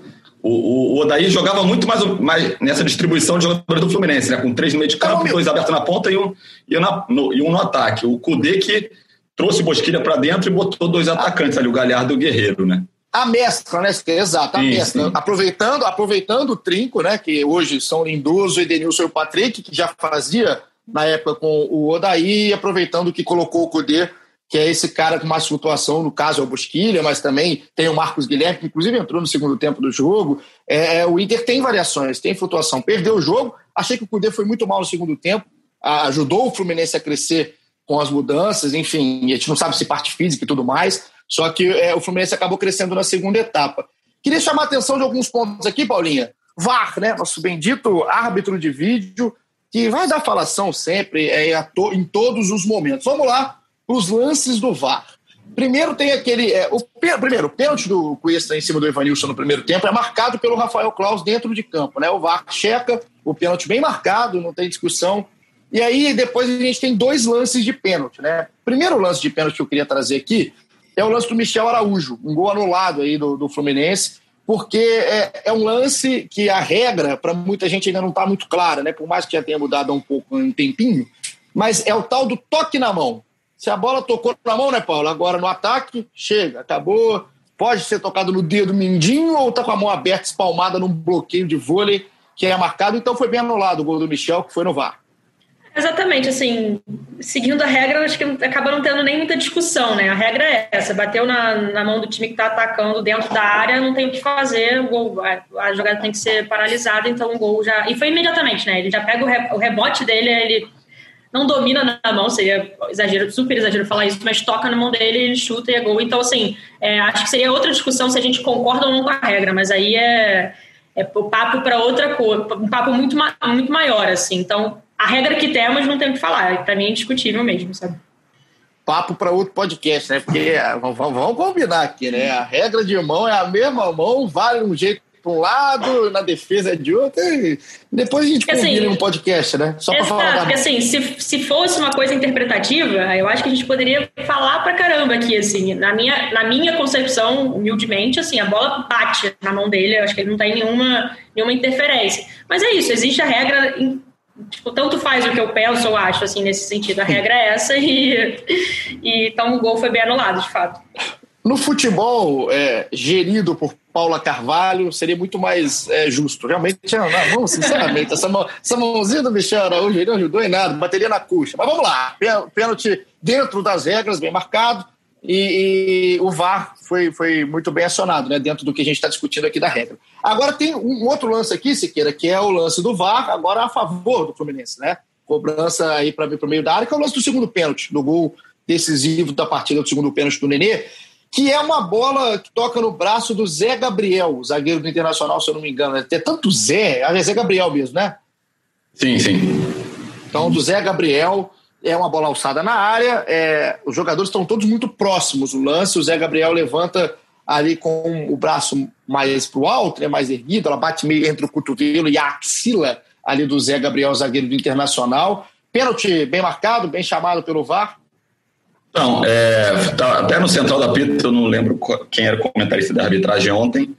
Speaker 2: O, o Odair jogava muito mais, mais nessa distribuição de jogadores do Fluminense, né? Com três no meio de campo, dois abertos na ponta e um, e na, no, e um no ataque. O Cudê que trouxe Bosquilha para dentro e botou dois atacantes ali, o Galhardo e o Guerreiro, né?
Speaker 1: a mescla, né? Exato, a sim, mescla. Sim. Aproveitando, aproveitando o trinco, né? Que hoje são Lindoso, Edenilson e o Patrick, que já fazia na época com o Odaí, aproveitando que colocou o Cudê, que é esse cara com mais flutuação, no caso é o Busquilha, mas também tem o Marcos Guilherme, que inclusive entrou no segundo tempo do jogo. É, é o Inter tem variações, tem flutuação. Perdeu o jogo, achei que o Cudê foi muito mal no segundo tempo, ajudou o Fluminense a crescer com as mudanças, enfim, a gente não sabe se parte física e tudo mais, só que é, o Fluminense acabou crescendo na segunda etapa. Queria chamar a atenção de alguns pontos aqui, Paulinha. VAR, né? Nosso bendito árbitro de vídeo, que vai dar falação sempre é, em todos os momentos. Vamos lá, os lances do VAR. Primeiro tem aquele. É, o, primeiro, o pênalti do Cuesta em cima do Evanilson no primeiro tempo é marcado pelo Rafael Claus dentro de campo. Né? O VAR checa o pênalti bem marcado, não tem discussão. E aí depois a gente tem dois lances de pênalti. Né? Primeiro lance de pênalti que eu queria trazer aqui é o lance do Michel Araújo, um gol anulado aí do, do Fluminense, porque é, é, um lance que a regra, para muita gente, ainda não está muito clara, né? Por mais que já tenha mudado um pouco um tempinho, mas é o tal do toque na mão. Se a bola tocou na mão, né, Paulo? Agora no ataque, chega, acabou. Pode ser tocado no dedo mindinho ou tá com a mão aberta, espalmada num bloqueio de vôlei que é marcado. Então foi bem anulado o gol do Michel, que foi no VAR.
Speaker 3: Exatamente, assim, seguindo a regra, acho que acaba não tendo nem muita discussão, né? A regra é essa, bateu na, na mão do time que está atacando dentro da área, não tem o que fazer, o gol, a, a, jogada tem que ser paralisada, então o gol já... E foi imediatamente, né? Ele já pega o, re, o rebote dele, ele não domina na mão, seria exagero, super exagero falar isso, mas toca na mão dele, ele chuta e é gol. Então, assim, é, acho que seria outra discussão se a gente concorda ou não com a regra, mas aí é, é o papo para outra coisa, um papo muito, muito maior, assim. Então, a regra que temos não tem o que falar. Para mim é indiscutível mesmo, sabe?
Speaker 1: Papo para outro podcast, né? Porque é, vamos combinar aqui, né? A regra de mão é a mesma mão, vale um jeito para um lado, na defesa é de outro. depois a gente assim, combina um podcast, né?
Speaker 3: Só para falar. Porque assim, se, se fosse uma coisa interpretativa, eu acho que a gente poderia falar para caramba aqui, assim. Na minha, na minha concepção, humildemente, assim, a bola bate na mão dele, eu acho que ele não tem nenhuma, nenhuma interferência. Mas é isso, existe a regra tipo, tanto faz o que eu penso ou acho, assim, nesse sentido. A regra é essa e, e então o gol foi bem anulado, de fato.
Speaker 1: No futebol é, gerido por Paula Carvalho, seria muito mais é, justo. Realmente, não, não, sinceramente, essa, mão, essa mãozinha do Michel Araújo não ajudou em nada, bateria na cuxa. Mas vamos lá, pênalti dentro das regras, bem marcado. e, e, o VAR foi, foi muito bem acionado, né, dentro do que a gente está discutindo aqui da regra. Agora tem um outro lance aqui, Siqueira, que é o lance do VAR, agora a favor do Fluminense, né? Cobrança aí para o meio da área, que é o lance do segundo pênalti, do gol decisivo da partida do segundo pênalti do Nenê, que é uma bola que toca no braço do Zé Gabriel, zagueiro do Internacional, se eu não me engano. Tem tanto Zé, é Zé Gabriel mesmo, né?
Speaker 2: Sim, sim.
Speaker 1: Então, do Zé Gabriel, é uma bola alçada na área, é, os jogadores estão todos muito próximos o lance, o Zé Gabriel levanta ali com o braço mais para o alto, né, mais erguido, ela bate meio entre o cotovelo e a axila ali do Zé Gabriel, zagueiro do Internacional. Pênalti bem marcado, bem chamado pelo VAR.
Speaker 2: Não, é, tá, até no Central da Pita, eu não lembro quem era o comentarista da arbitragem ontem,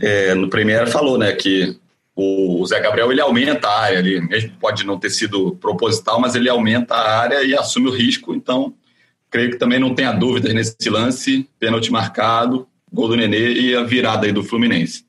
Speaker 2: é, no Premier falou né, que o Zé Gabriel ele aumenta a área ali, mesmo pode não ter sido proposital, mas ele aumenta a área e assume o risco. Então, creio que também não tenha dúvidas nesse lance, pênalti marcado, gol do Nenê e a virada aí do Fluminense.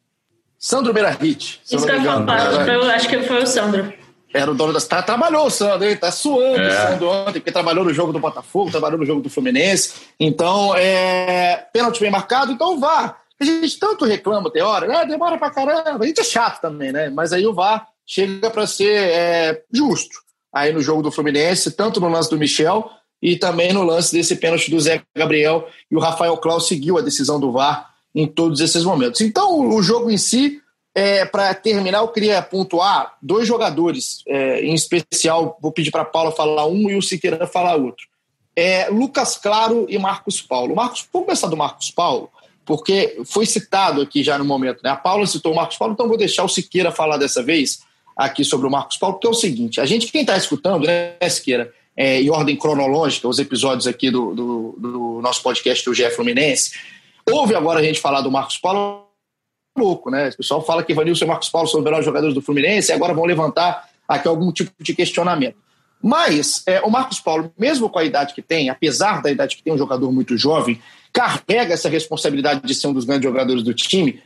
Speaker 1: Sandro Berahit.
Speaker 3: Isso que eu falar, acho que foi o Sandro.
Speaker 1: Era o dono da cidade, trabalhou o Sandro, ele tá suando é. o Sandro ontem, porque trabalhou no jogo do Botafogo, trabalhou no jogo do Fluminense. Então, é, pênalti bem marcado, então vá a gente tanto reclama, tem hora, né? demora pra caramba. A gente é chato também, né? Mas aí o VAR chega para ser é, justo. Aí no jogo do Fluminense, tanto no lance do Michel e também no lance desse pênalti do Zé Gabriel. E o Rafael Claus seguiu a decisão do VAR em todos esses momentos. Então, o jogo em si, é, para terminar, eu queria pontuar dois jogadores, é, em especial, vou pedir para Paula falar um e o Siqueira falar outro. É, Lucas Claro e Marcos Paulo. Marcos, vamos começar do Marcos Paulo porque foi citado aqui já no momento, né? A Paula citou o Marcos Paulo, então vou deixar o Siqueira falar dessa vez aqui sobre o Marcos Paulo, porque é o seguinte: a gente, quem está escutando, né, Siqueira, é, em ordem cronológica, os episódios aqui do, do, do nosso podcast do GE Fluminense, ouve agora a gente falar do Marcos Paulo, louco, né? O pessoal fala que Vanilson e Marcos Paulo são os melhores jogadores do Fluminense e agora vão levantar aqui algum tipo de questionamento. Mas é, o Marcos Paulo, mesmo com a idade que tem, apesar da idade que tem, um jogador muito jovem, carrega essa responsabilidade de ser um dos grandes jogadores do time.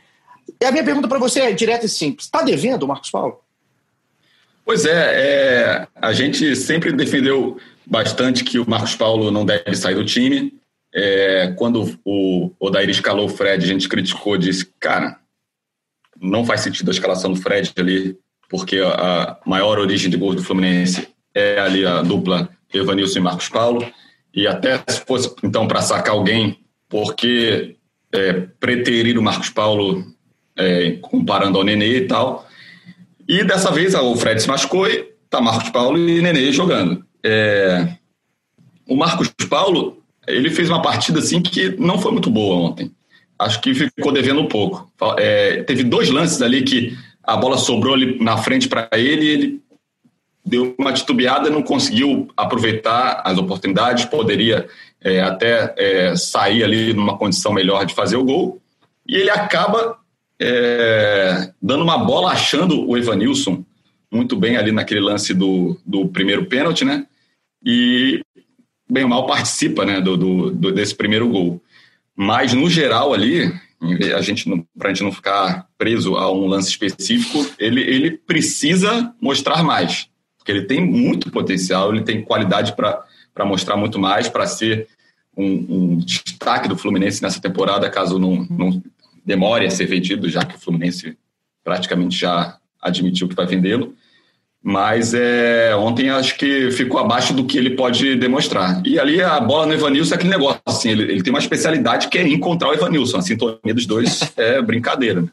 Speaker 1: E a minha pergunta para você é direta e simples: está devendo o Marcos Paulo?
Speaker 2: Pois é, é, a gente sempre defendeu bastante que o Marcos Paulo não deve sair do time. É, quando o Odair escalou o Fred, a gente criticou, disse, cara, não faz sentido a escalação do Fred ali, porque a maior origem de gols do Fluminense é ali a dupla Evanilson e Marcos Paulo. E até se fosse, então, para sacar alguém porque é, preterir o Marcos Paulo é, comparando ao Nenê e tal. E dessa vez o Fred se machucou e tá Marcos Paulo e Nenê jogando. É, o Marcos Paulo, ele fez uma partida assim que não foi muito boa ontem. Acho que ficou devendo um pouco. É, teve dois lances ali que a bola sobrou ali na frente para ele ele deu uma titubeada não conseguiu aproveitar as oportunidades, poderia é, até é, sair ali numa condição melhor de fazer o gol, e ele acaba é, dando uma bola achando o Evanilson muito bem ali naquele lance do, do primeiro pênalti, né? E bem ou mal participa né, do, do, do desse primeiro gol. Mas no geral ali, a gente para a gente não ficar preso a um lance específico, ele, ele precisa mostrar mais porque ele tem muito potencial, ele tem qualidade para mostrar muito mais, para ser um, um, destaque do Fluminense nessa temporada, caso não, não demore a ser vendido, já que o Fluminense praticamente já admitiu que vai vendê-lo. Mas é, ontem acho que ficou abaixo do que ele pode demonstrar. E ali a bola no Evanilson é aquele negócio, assim, ele, ele tem uma especialidade que é encontrar o Evanilson. A sintonia dos dois é brincadeira. Né?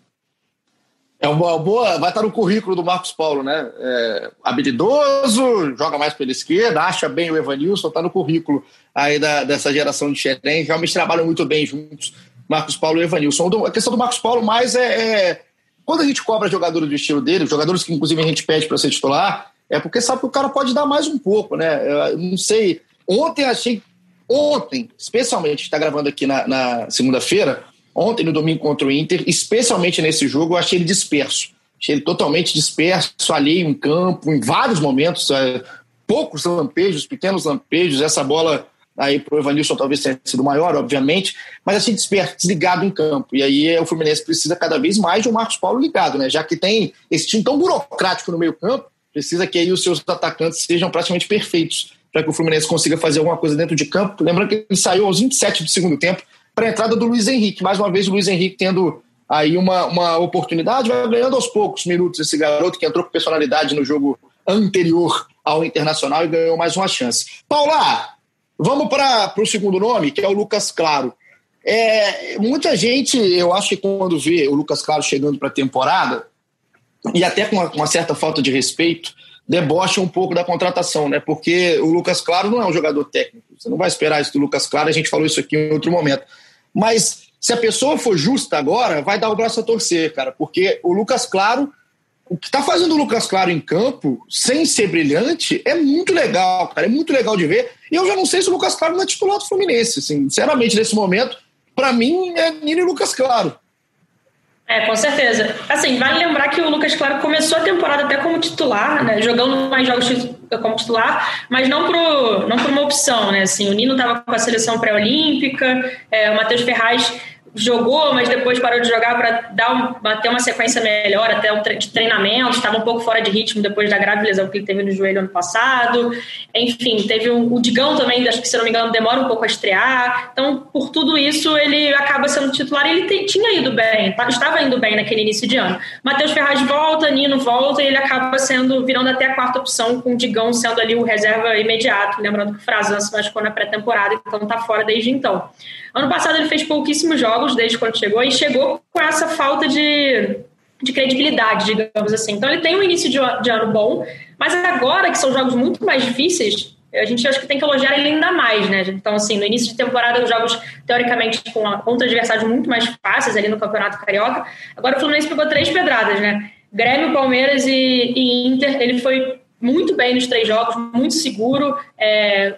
Speaker 1: É uma boa, vai estar no currículo do Marcos Paulo, né? É, habilidoso, joga mais pela esquerda, acha bem o Evanilson, está no currículo aí da, dessa geração de Xerém. Realmente trabalham muito bem juntos, Marcos Paulo e Evanilson. A questão do Marcos Paulo mais é, é quando a gente cobra jogadores do estilo dele, jogadores que inclusive a gente pede para ser titular, é porque sabe que o cara pode dar mais um pouco, né? Eu não sei. Ontem achei, ontem, especialmente, está gravando aqui na, na segunda-feira ontem no domingo contra o Inter, especialmente nesse jogo, eu achei ele disperso. Achei ele totalmente disperso, alheio em campo, em vários momentos, é, poucos lampejos, pequenos lampejos, essa bola aí pro Evanilson talvez tenha sido maior, obviamente, mas assim disperso, desligado em campo. E aí o Fluminense precisa cada vez mais de um Marcos Paulo ligado, né? Já que tem esse time tão burocrático no meio campo, precisa que aí os seus atacantes sejam praticamente perfeitos para que o Fluminense consiga fazer alguma coisa dentro de campo. Lembrando que ele saiu aos 27 do segundo tempo para a entrada do Luiz Henrique. Mais uma vez, o Luiz Henrique tendo aí uma, uma oportunidade, vai ganhando aos poucos minutos esse garoto que entrou com personalidade no jogo anterior ao Internacional e ganhou mais uma chance. Paula, vamos para o segundo nome, que é o Lucas Claro. É, muita gente, eu acho que quando vê o Lucas Claro chegando para a temporada, e até com uma, uma, certa falta de respeito, debocha um pouco da contratação, né? Porque o Lucas Claro não é um jogador técnico. Você não vai esperar isso do Lucas Claro, a gente falou isso aqui em outro momento. Mas se a pessoa for justa agora, vai dar o braço a torcer, cara, porque o Lucas Claro o que está fazendo o Lucas Claro em campo, sem ser brilhante, é muito legal, cara. É muito legal de ver. E eu já não sei se o Lucas Claro não é titular do Fluminense. Assim, sinceramente, nesse momento, para mim, é Nino e Lucas Claro.
Speaker 3: É, com certeza. Assim, vale lembrar que o Lucas Claro começou a temporada até como titular, né? Jogando mais jogos como titular, mas não por, não uma opção, né? Assim, o Nino estava com a seleção pré-olímpica, é, o Matheus Ferraz jogou, mas depois parou de jogar para dar um, ter uma sequência melhor, até um de treinamento, estava um pouco fora de ritmo depois da grave lesão que ele teve no joelho ano passado. Enfim, teve um, o Digão também, acho que se não me engano, demora um pouco a estrear. Então, por tudo isso, ele acaba sendo titular ele tinha ido bem, tá, estava indo bem naquele início de ano. Matheus Ferraz volta, Nino volta e ele acaba sendo, virando até a quarta opção, com o Digão sendo ali o reserva imediato. Lembrando que o Frazan se machucou na pré-temporada, então está fora desde então. Ano passado ele fez pouquíssimos jogos desde quando chegou e chegou com essa falta de, de credibilidade, digamos assim. Então ele tem um início de, de ano bom, mas agora que são jogos muito mais difíceis, a gente acho que tem que elogiar ele ainda mais, né? Então, assim, no início de temporada, os jogos, teoricamente, com contra adversários muito mais fáceis ali no Campeonato Carioca. Agora o Fluminense pegou três pedradas, né? Grêmio, Palmeiras e, e Inter. Ele foi muito bem nos três jogos, muito seguro, é,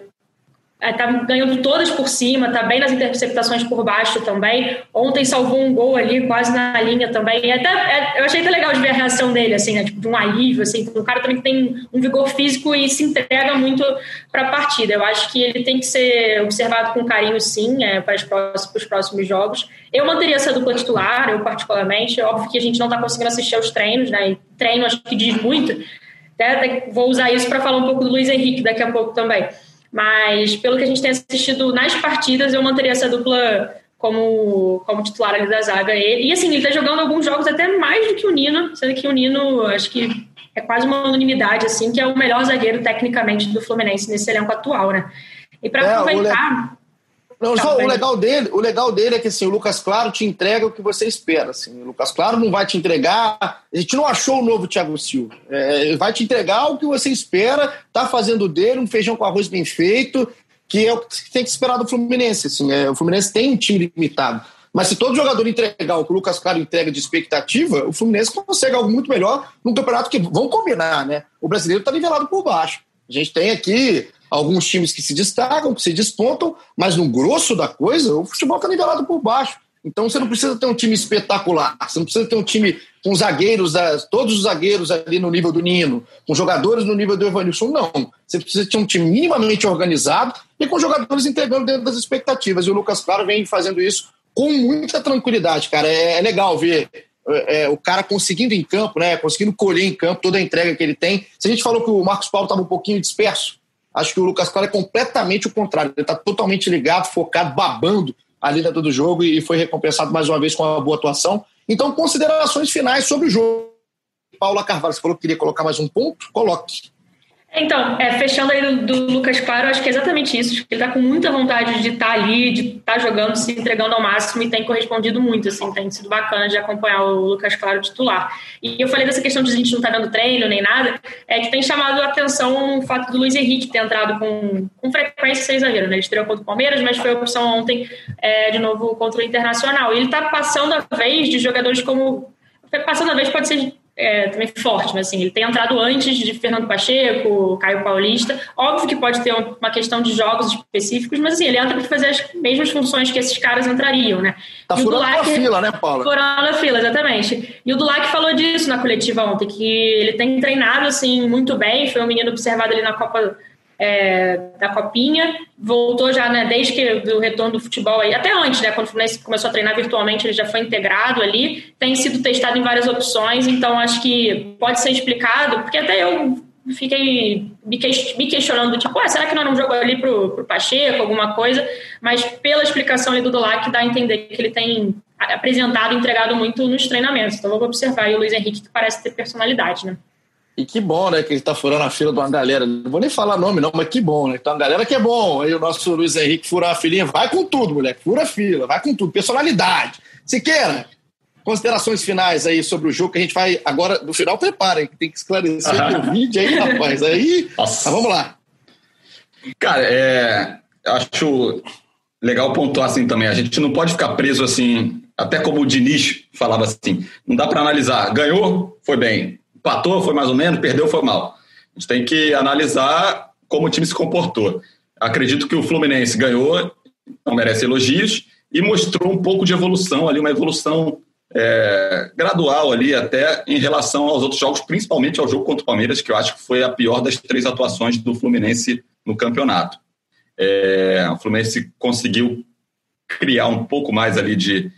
Speaker 3: é, ganhando todas por cima, está bem nas interceptações por baixo também. Ontem salvou um gol ali, quase na linha também. E até, é, eu achei até legal de ver a reação dele, assim, né? Tipo, de um alívio, assim. O cara também tem um vigor físico e se entrega muito para a partida. Eu acho que ele tem que ser observado com carinho, sim, é, para, os próximos, jogos. Eu manteria essa dupla titular, eu particularmente. É óbvio que a gente não está conseguindo assistir aos treinos, né? E treino acho que diz muito. Até vou usar isso para falar um pouco do Luiz Henrique daqui a pouco também. Mas pelo que a gente tem assistido nas partidas, eu manteria essa dupla como, como titular ali da zaga. E, e assim, ele está jogando alguns jogos até mais do que o Nino, sendo que o Nino, acho que é quase uma unanimidade, assim, que é o melhor zagueiro tecnicamente do Fluminense nesse elenco atual, né? E para é, aproveitar.
Speaker 1: Não, só, o, legal dele, o legal dele é que assim, o Lucas Claro te entrega o que você espera. Assim. O Lucas Claro não vai te entregar. A gente não achou o novo Thiago Silva. É, ele vai te entregar o que você espera, tá fazendo dele, um feijão com arroz bem feito, que é o que tem que esperar do Fluminense. Assim. É, o Fluminense tem um time limitado. Mas se todo jogador entregar o que o Lucas Claro entrega de expectativa, o Fluminense consegue algo muito melhor num campeonato que, vamos combinar, né? O brasileiro está nivelado por baixo. A gente tem aqui alguns times que se destacam, que se despontam, mas no grosso da coisa, o futebol está nivelado por baixo. Então você não precisa ter um time espetacular, você não precisa ter um time com zagueiros, todos os zagueiros ali no nível do Nino, com jogadores no nível do Evanilson, não. Você precisa ter um time minimamente organizado e com jogadores entregando dentro das expectativas. E o Lucas Claro vem fazendo isso com muita tranquilidade, cara. É, é legal ver é, o cara conseguindo em campo, né? Conseguindo colher em campo toda a entrega que ele tem. Se a gente falou que o Marcos Paulo estava um pouquinho disperso, Acho que o Lucas Claro é completamente o contrário. Ele está totalmente ligado, focado, babando ali dentro do jogo e foi recompensado mais uma vez com uma boa atuação. Então, considerações finais sobre o jogo. Paula Carvalho, você falou que queria colocar mais um ponto? Coloque.
Speaker 3: Então, é, fechando aí do, do, Lucas Claro, acho que é exatamente isso. Ele está com muita vontade de estar tá ali, de estar tá jogando, se entregando ao máximo e tem correspondido muito, assim, tem sido bacana de acompanhar o Lucas Claro titular. E eu falei dessa questão de a gente não estar tá dando treino nem nada, é que tem chamado a atenção o fato do Luiz Henrique ter entrado com, com frequência sem zagueiro, né? Ele estreou contra o Palmeiras, mas foi a opção ontem é, de novo contra o Internacional. E ele está passando a vez de jogadores como. Passando a vez pode ser é, também forte, mas assim, ele tem entrado antes de Fernando Pacheco, Caio Paulista. Óbvio que pode ter uma questão de jogos específicos, mas assim, ele entra para fazer as mesmas funções que esses caras entrariam, né?
Speaker 1: Tá furando a fila, né, Paula?
Speaker 3: Furando a fila, exatamente. E o Dulac falou disso na coletiva ontem, que ele tem treinado, assim, muito bem, foi um menino observado ali na Copa é, da Copinha, voltou já, né, desde que o retorno do futebol aí, até antes, né, quando o Fluminense começou a treinar virtualmente, ele já foi integrado ali, tem sido testado em várias opções, então acho que pode ser explicado, porque até eu fiquei me questionando, tipo, ah, será que não jogou ali pro, pro Pacheco, alguma coisa? Mas pela explicação ali do Dulac, dá a entender que ele tem apresentado, entregado muito nos treinamentos. Então, vou observar aí o Luiz Henrique, que parece ter personalidade, né?
Speaker 1: E que bom, né, que ele tá furando a fila de uma galera. Não vou nem falar nome, não, mas que bom, né? Tem uma galera que é bom. Aí o nosso Luiz Henrique furar a filinha. Vai com tudo, moleque. Fura a fila, vai com tudo. Personalidade. Siqueira, Considerações finais aí sobre o jogo que a gente vai agora, no final, preparem, tem que esclarecer o vídeo aí, rapaz. Aí, Nossa. vamos lá.
Speaker 2: Cara, é, acho legal pontuar assim também. A gente não pode ficar preso assim, até como o Diniz falava assim, não dá para analisar. Ganhou, foi bem. Empatou, foi mais ou menos. Perdeu, foi mal. A gente tem que analisar como o time se comportou. Acredito que o Fluminense ganhou, não merece elogios, e mostrou um pouco de evolução ali, uma evolução é, gradual ali até em relação aos outros jogos, principalmente ao jogo contra o Palmeiras, que eu acho que foi a pior das três atuações do Fluminense no campeonato. É, o Fluminense conseguiu criar um pouco mais ali de,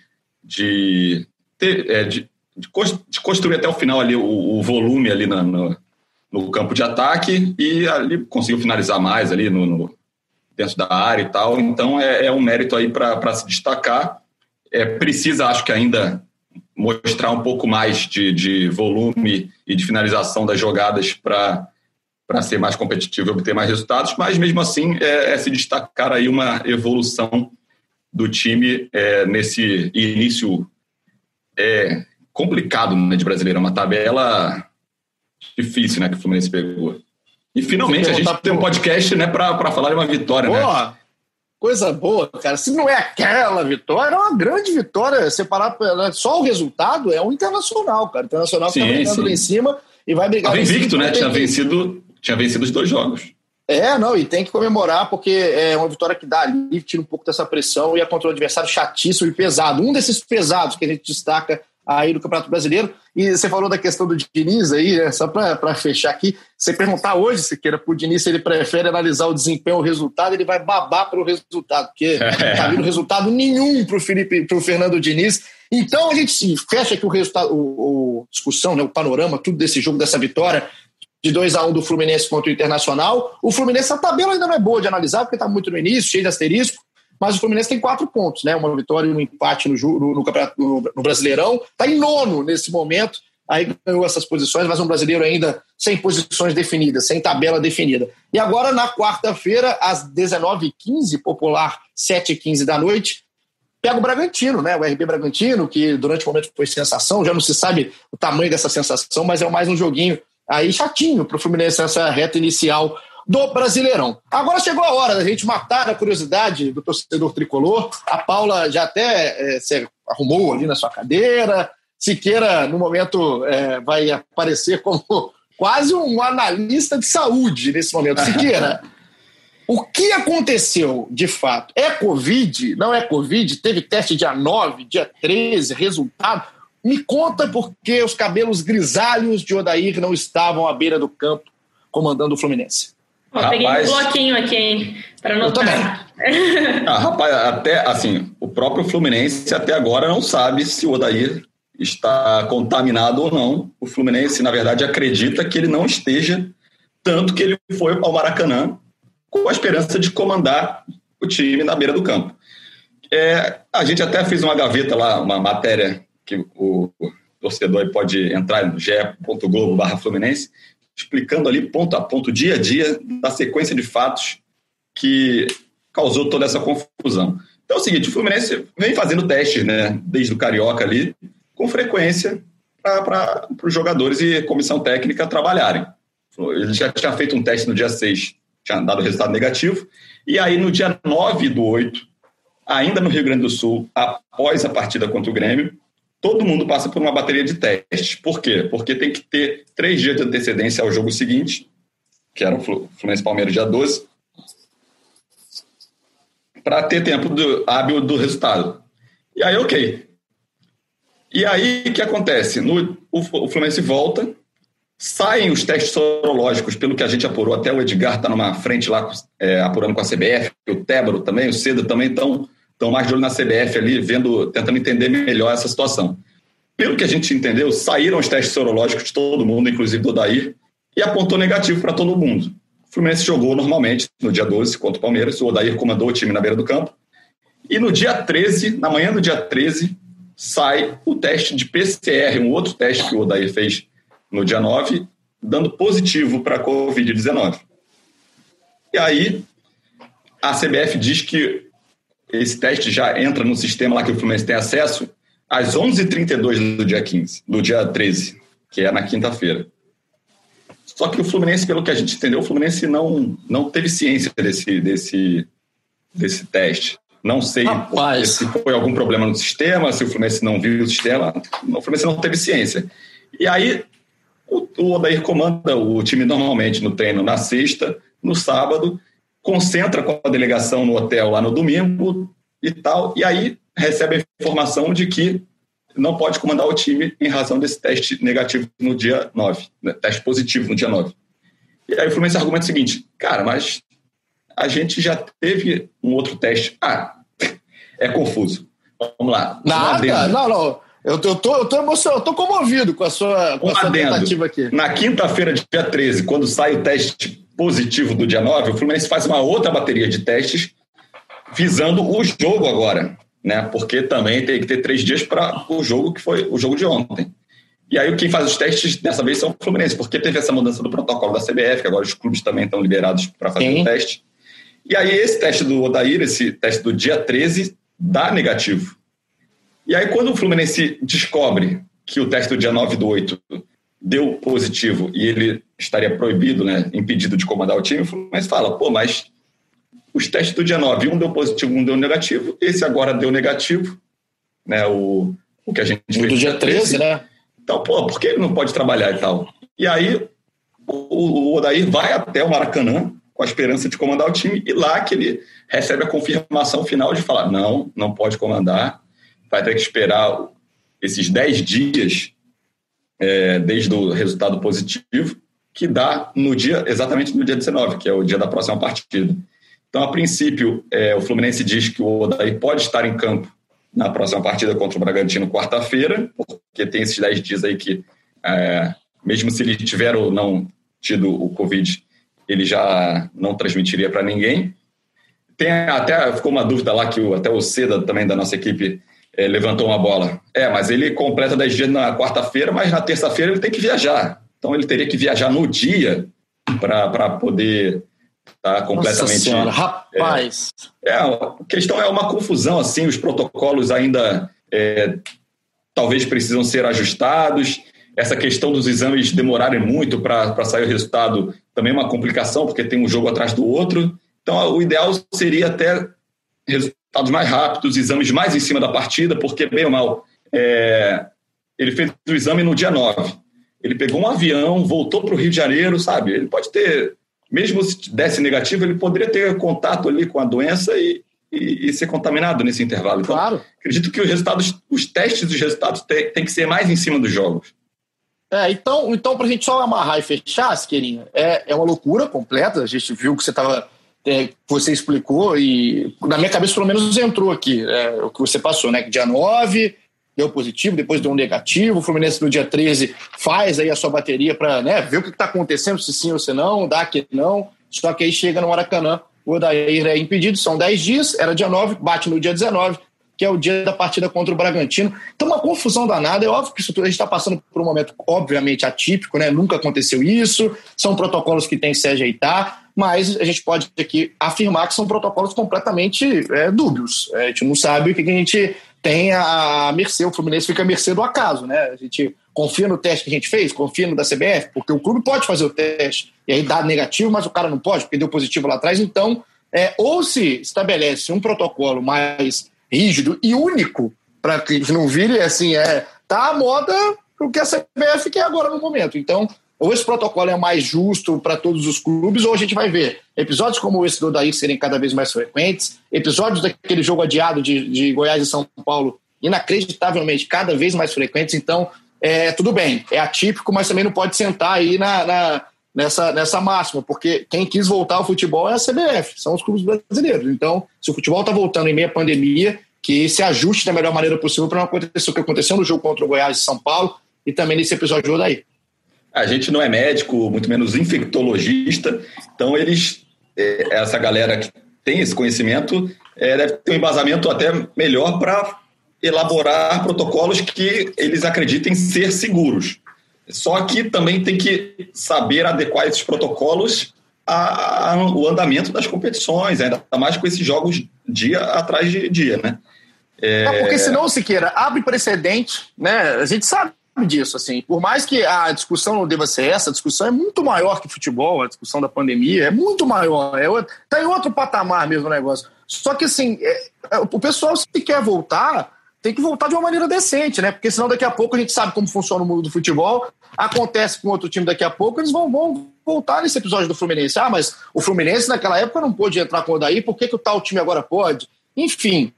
Speaker 2: de, ter, é, de, de, construir até o final ali o, o volume ali na, no, no, campo de ataque e ali conseguiu finalizar mais ali no, no dentro da área e tal. Então é, é um mérito aí para se destacar. É, precisa, acho que ainda mostrar um pouco mais de, de volume e de finalização das jogadas para para ser mais competitivo e obter mais resultados, mas mesmo assim é, é se destacar aí uma evolução do time é, nesse início é, complicado né, de brasileiro, uma tabela difícil né, que o Fluminense pegou. E finalmente a gente tem um podcast né, para falar de uma vitória. Né?
Speaker 1: Porra, né? coisa boa, cara. Se não é aquela vitória, é uma grande vitória. Separar né, só o resultado é um internacional, cara. O internacional sim, tá brigando lá em cima e vai brigar.
Speaker 2: Tava invicto, né? Tinha vencido, tinha vencido os dois jogos.
Speaker 1: É, não, e tem que comemorar porque é uma vitória que dá ali, tira um pouco dessa pressão e é contra um adversário chatíssimo e pesado. Um desses pesados que a gente destaca aí no Campeonato Brasileiro. E você falou da questão do Diniz aí, né? só para fechar aqui, você perguntar hoje, se queira, para o Diniz se ele prefere analisar o desempenho ou o resultado, ele vai babar para o resultado, porque não está vindo resultado nenhum para o Felipe, para o Fernando Diniz. Então a gente fecha aqui o resultado, o, o discussão, né, o panorama, tudo desse jogo, dessa vitória de 2 a 1 um do Fluminense contra o Internacional. O Fluminense, a tabela ainda não é boa de analisar, porque está muito no início, cheio de asterisco mas o Fluminense tem quatro pontos, né? Uma vitória e um empate no, no, no, no, no Brasileirão. Está em nono nesse momento. Aí ganhou essas posições, mas um brasileiro ainda sem posições definidas, sem tabela definida. E agora, na quarta-feira, às 19h15, popular 7h15 da noite, pega o Bragantino, né? O RB Bragantino, que durante o momento foi sensação, já não se sabe o tamanho dessa sensação, mas é mais um joguinho aí chatinho para o Fluminense nessa reta inicial do Brasileirão. Agora chegou a hora da gente matar a curiosidade do torcedor tricolor. A Paula já até é, se arrumou ali na sua cadeira. Siqueira, no momento, é, vai aparecer como quase um analista de saúde nesse momento. Siqueira, o que aconteceu de fato? É Covid? Não é Covid? Teve teste dia 9, dia 13, resultado? Me conta porque os cabelos grisalhos de Odair não estavam à beira do campo comandando o Fluminense.
Speaker 3: Ó, peguei um bloquinho aqui, hein, para anotar.
Speaker 2: ah, rapaz, até assim, o próprio Fluminense até agora não sabe se o Odair está contaminado ou não. O Fluminense, na verdade, acredita que ele não esteja, tanto que ele foi ao Maracanã com a esperança de comandar o time na beira do campo. É, a gente até fez uma gaveta lá, uma matéria que o, o torcedor pode entrar no ge.globo barra Fluminense, explicando ali ponto a ponto, dia a dia, da sequência de fatos que causou toda essa confusão. Então é o seguinte, o Fluminense vem fazendo testes, né, desde o Carioca ali, com frequência para os jogadores e comissão técnica trabalharem. Ele já tinha feito um teste no dia 6, tinha dado resultado negativo, e aí no dia 9 do 8, ainda no Rio Grande do Sul, após a partida contra o Grêmio, todo mundo passa por uma bateria de testes. Por quê? Porque tem que ter três dias de antecedência ao jogo seguinte, que era o Fluminense Palmeiras dia 12, para ter tempo do, hábil do resultado. E aí, ok. E aí, o que acontece? No, o, o Fluminense volta, saem os testes sorológicos, pelo que a gente apurou, até o Edgar está numa frente lá, é, apurando com a CBF, o Tébaro também, o Cedo também estão estão mais de olho na CBF ali, vendo, tentando entender melhor essa situação. Pelo que a gente entendeu, saíram os testes sorológicos de todo mundo, inclusive do Dair, e apontou negativo para todo mundo. O Fluminense jogou normalmente no dia 12 contra o Palmeiras, o Odair comandou o time na beira do campo. E no dia 13, na manhã do dia 13, sai o teste de PCR, um outro teste que o Odair fez no dia 9, dando positivo para a Covid-19. E aí, a CBF diz que esse teste já entra no sistema lá que o Fluminense tem acesso às 11h32 do dia 15, do dia 13, que é na quinta-feira. Só que o Fluminense, pelo que a gente entendeu, o Fluminense não, não teve ciência desse, desse, desse teste. Não sei
Speaker 1: Rapaz.
Speaker 2: se foi algum problema no sistema, se o Fluminense não viu o sistema. O Fluminense não teve ciência. E aí, o, o Odair comanda o time normalmente no treino na sexta, no sábado, concentra com a delegação no hotel lá no domingo e tal. E aí recebe a informação de que não pode comandar o time em razão desse teste negativo no dia 9, né? teste positivo no dia 9. E aí o Fluminense argumenta o seguinte, cara, mas a gente já teve um outro teste. Ah, é confuso. Vamos lá.
Speaker 1: Nada, não, não. Eu tô, eu tô, eu tô emocionado, eu tô comovido com a sua, com
Speaker 2: um
Speaker 1: a sua tentativa aqui.
Speaker 2: Na quinta-feira, dia 13, quando sai o teste positivo do dia 9, o Fluminense faz uma outra bateria de testes visando o jogo agora né? Porque também tem que ter três dias para o jogo que foi o jogo de ontem. E aí quem faz os testes dessa vez são o Fluminense, porque teve essa mudança do protocolo da CBF, que agora os clubes também estão liberados para fazer Sim. o teste. E aí esse teste do Odair, esse teste do dia 13, dá negativo. E aí quando o Fluminense descobre que o teste do dia 9 do 8 deu positivo e ele estaria proibido, né, impedido de comandar o time, o Fluminense fala, pô, mas os testes do dia 9, um deu positivo, um deu negativo. Esse agora deu negativo, né? O, o que a gente
Speaker 1: fez. Do dia 13, né?
Speaker 2: Então, pô, por que ele não pode trabalhar e tal? E aí o, o Odair vai até o Maracanã com a esperança de comandar o time e lá que ele recebe a confirmação final de falar não, não pode comandar, vai ter que esperar esses 10 dias é, desde o resultado positivo, que dá no dia, exatamente no dia 19, que é o dia da próxima partida. Então, a princípio, é, o Fluminense diz que o Odair pode estar em campo na próxima partida contra o Bragantino, quarta-feira, porque tem esses 10 dias aí que, é, mesmo se ele tiver ou não tido o Covid, ele já não transmitiria para ninguém. Tem até ficou uma dúvida lá que o, até o Seda também da nossa equipe é, levantou uma bola. É, mas ele completa 10 dias na quarta-feira, mas na terça-feira ele tem que viajar. Então ele teria que viajar no dia para poder tá completamente. Nossa
Speaker 1: senhora, rapaz.
Speaker 2: É, é, a questão é uma confusão assim, os protocolos ainda é, talvez precisam ser ajustados. Essa questão dos exames demorarem muito para sair o resultado também é uma complicação, porque tem um jogo atrás do outro. Então, o ideal seria até resultados mais rápidos, exames mais em cima da partida, porque, bem ou mal, é, ele fez o exame no dia 9. Ele pegou um avião, voltou para o Rio de Janeiro, sabe? Ele pode ter mesmo se desse negativo, ele poderia ter contato ali com a doença e, e, e ser contaminado nesse intervalo. Então,
Speaker 1: claro.
Speaker 2: acredito que os resultados, os testes dos resultados têm que ser mais em cima dos jogos.
Speaker 1: É, então, então para a gente só amarrar e fechar, Siqueirinha, é, é uma loucura completa. A gente viu que você estava. É, você explicou e na minha cabeça pelo menos entrou aqui é, o que você passou, né? Dia 9 deu positivo, depois deu um negativo. O Fluminense no dia 13 faz aí a sua bateria para né, ver o que está acontecendo, se sim ou se não, dá que não. Só que aí chega no Maracanã, o Odair é impedido, são 10 dias, era dia 9, bate no dia 19, que é o dia da partida contra o Bragantino. Então, uma confusão danada. É óbvio que isso, a gente está passando por um momento, obviamente, atípico, né? Nunca aconteceu isso, são protocolos que tem que se ajeitar, mas a gente pode aqui afirmar que são protocolos completamente é, dúbios. É, a gente não sabe o que a gente tem a mercê, o Fluminense fica a mercê do acaso, né? A gente confia no teste que a gente fez, confia no da CBF, porque o clube pode fazer o teste e aí dá negativo, mas o cara não pode, porque deu positivo lá atrás. Então, é, ou se estabelece um protocolo mais rígido e único para que não vire assim, é, tá moda o que a CBF quer agora no momento. Então, ou esse protocolo é mais justo para todos os clubes, ou a gente vai ver episódios como esse do Daí serem cada vez mais frequentes, episódios daquele jogo adiado de, de Goiás e São Paulo inacreditavelmente cada vez mais frequentes. Então, é, tudo bem, é atípico, mas também não pode sentar aí na, na, nessa, nessa máxima, porque quem quis voltar ao futebol é a CBF, são os clubes brasileiros. Então, se o futebol está voltando em meia pandemia, que se ajuste da melhor maneira possível para não acontecer o que aconteceu no jogo contra o Goiás e São Paulo e também nesse episódio Daí.
Speaker 2: A gente não é médico, muito menos infectologista, então eles, é, essa galera que tem esse conhecimento, é, deve ter um embasamento até melhor para elaborar protocolos que eles acreditem ser seguros. Só que também tem que saber adequar esses protocolos ao andamento das competições, ainda mais com esses jogos dia atrás de dia, né?
Speaker 1: É... porque senão, Siqueira, abre precedente, né? A gente sabe disso, assim. Por mais que a discussão não deva ser essa, a discussão é muito maior que futebol, a discussão da pandemia é muito maior, é outro, tá em outro patamar mesmo o negócio. Só que, assim, é, é, o pessoal, se quer voltar, tem que voltar de uma maneira decente, né? Porque senão daqui a pouco a gente sabe como funciona o mundo do futebol, acontece com outro time daqui a pouco, eles vão, vão voltar nesse episódio do Fluminense. Ah, mas o Fluminense naquela época não pôde entrar com o Odaí, por que, que o tal time agora pode? Enfim,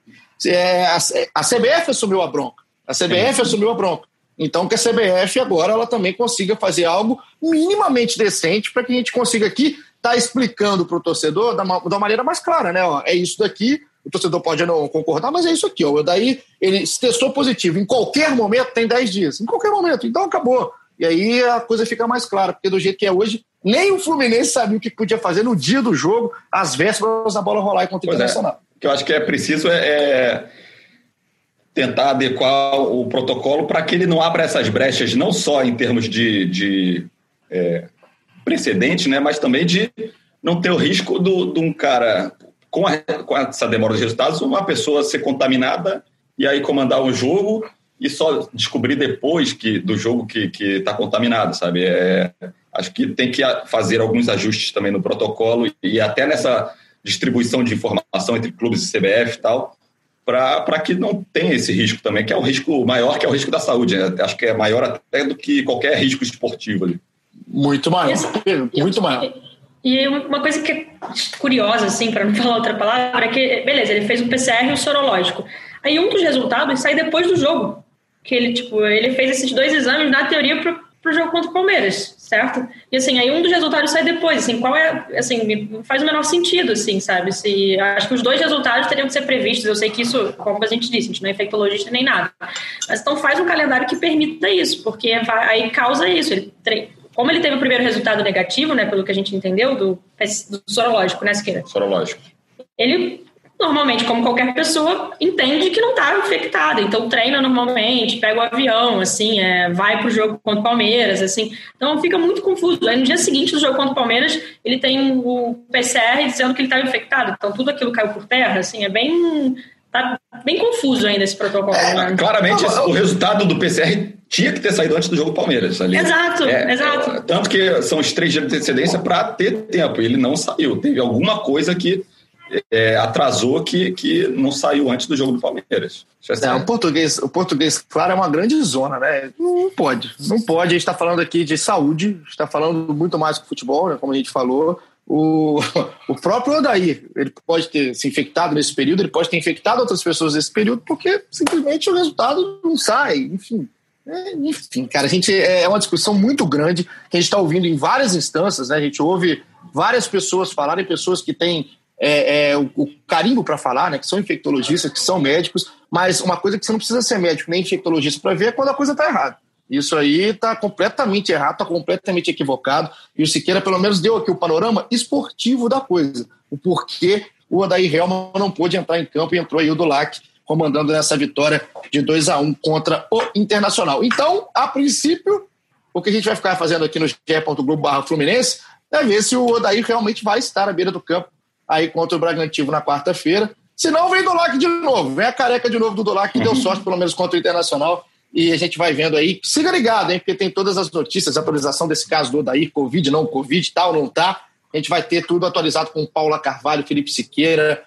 Speaker 1: é, a, a, CBF assumiu a bronca. A CBF assumiu a bronca. Então que a CBF agora ela também consiga fazer algo minimamente decente para que a gente consiga aqui estar tá explicando para o torcedor da, da maneira mais clara, né? Ó, é isso daqui, o torcedor pode não concordar, mas é isso aqui. Ó. Daí ele se testou positivo. Em qualquer momento tem 10 dias. Em qualquer momento. Então acabou. E aí a coisa fica mais clara, porque do jeito que é hoje, nem o Fluminense sabia o que podia fazer no dia do jogo, às vésperas da bola rolar contra o é. Internacional.
Speaker 2: É. O que eu acho que é preciso é, é tentar adequar o protocolo para que ele não abra essas brechas, não só em termos de, de é, precedente, né, mas também de não ter o risco de um cara com, a, com essa demora de resultados, uma pessoa ser contaminada e aí comandar um jogo e só descobrir depois que do jogo que está contaminado, sabe? É, acho que tem que fazer alguns ajustes também no protocolo e até nessa distribuição de informação entre clubes e CBF e tal, para que não tenha esse risco também, que é o risco maior, que é o risco da saúde. Né? Acho que é maior até do que qualquer risco esportivo ali.
Speaker 1: Muito maior, muito maior.
Speaker 3: E uma coisa que é curiosa, assim, para não falar outra palavra, é que, beleza, ele fez um PCR e um sorológico. Aí um dos resultados sai depois do jogo. Que ele, tipo, ele fez esses dois exames, na teoria, pro, pro jogo contra o Palmeiras, certo? E assim, aí um dos resultados sai depois, assim, qual é, assim, faz o menor sentido, assim, sabe? Se, acho que os dois resultados teriam que ser previstos, eu sei que isso, como a gente disse, a gente não é infectologista nem nada, mas então faz um calendário que permita isso, porque aí causa isso, ele como ele teve o primeiro resultado negativo, né, pelo que a gente entendeu, do, do sorológico, né, Siqueira?
Speaker 2: Sorológico.
Speaker 3: Ele, normalmente, como qualquer pessoa, entende que não está infectado, então treina normalmente, pega o avião, assim, é, vai para o jogo contra o Palmeiras, assim. Então fica muito confuso. Aí no dia seguinte do jogo contra o Palmeiras, ele tem o PCR dizendo que ele estava infectado, então tudo aquilo caiu por terra, assim, é bem Tá bem confuso ainda esse protocolo. É,
Speaker 2: né? Claramente, o resultado do PCR tinha que ter saído antes do jogo Palmeiras. Ali.
Speaker 3: Exato, é, exato.
Speaker 2: Tanto que são os três dias de antecedência para ter tempo. Ele não saiu. Teve alguma coisa que é, atrasou que, que não saiu antes do jogo do Palmeiras.
Speaker 1: É, o, português, o português, claro, é uma grande zona, né? Não pode. Não pode. A gente está falando aqui de saúde, está falando muito mais que futebol, né, como a gente falou. O, o próprio Odair, ele pode ter se infectado nesse período, ele pode ter infectado outras pessoas nesse período, porque simplesmente o resultado não sai, enfim. É, enfim, cara, a gente é, é uma discussão muito grande que a gente está ouvindo em várias instâncias, né? A gente ouve várias pessoas falarem, pessoas que têm é, é, o, o, carimbo para falar, né? Que são infectologistas, que são médicos, mas uma coisa que você não precisa ser médico nem infectologista para ver é quando a coisa está errada. Isso aí está completamente errado, está completamente equivocado. E o Siqueira, pelo menos, deu aqui o panorama esportivo da coisa. O porquê o Odair Helman não pôde entrar em campo e entrou aí o Dulac comandando nessa vitória de 2 a 1 contra o Internacional. Então, a princípio, o que a gente vai ficar fazendo aqui no ge.globo Fluminense é ver se o Odair realmente vai estar à beira do campo aí contra o Bragantino na quarta-feira. Se não, vem Dulac de novo. Vem a careca de novo do Dulac, que deu sorte, pelo menos, contra o Internacional e a gente vai vendo aí. Siga ligado, hein? Porque tem todas as notícias, atualização desse caso do Odair, Covid, não Covid, tal, não tá. A gente vai ter tudo atualizado com Paula Carvalho, Felipe Siqueira,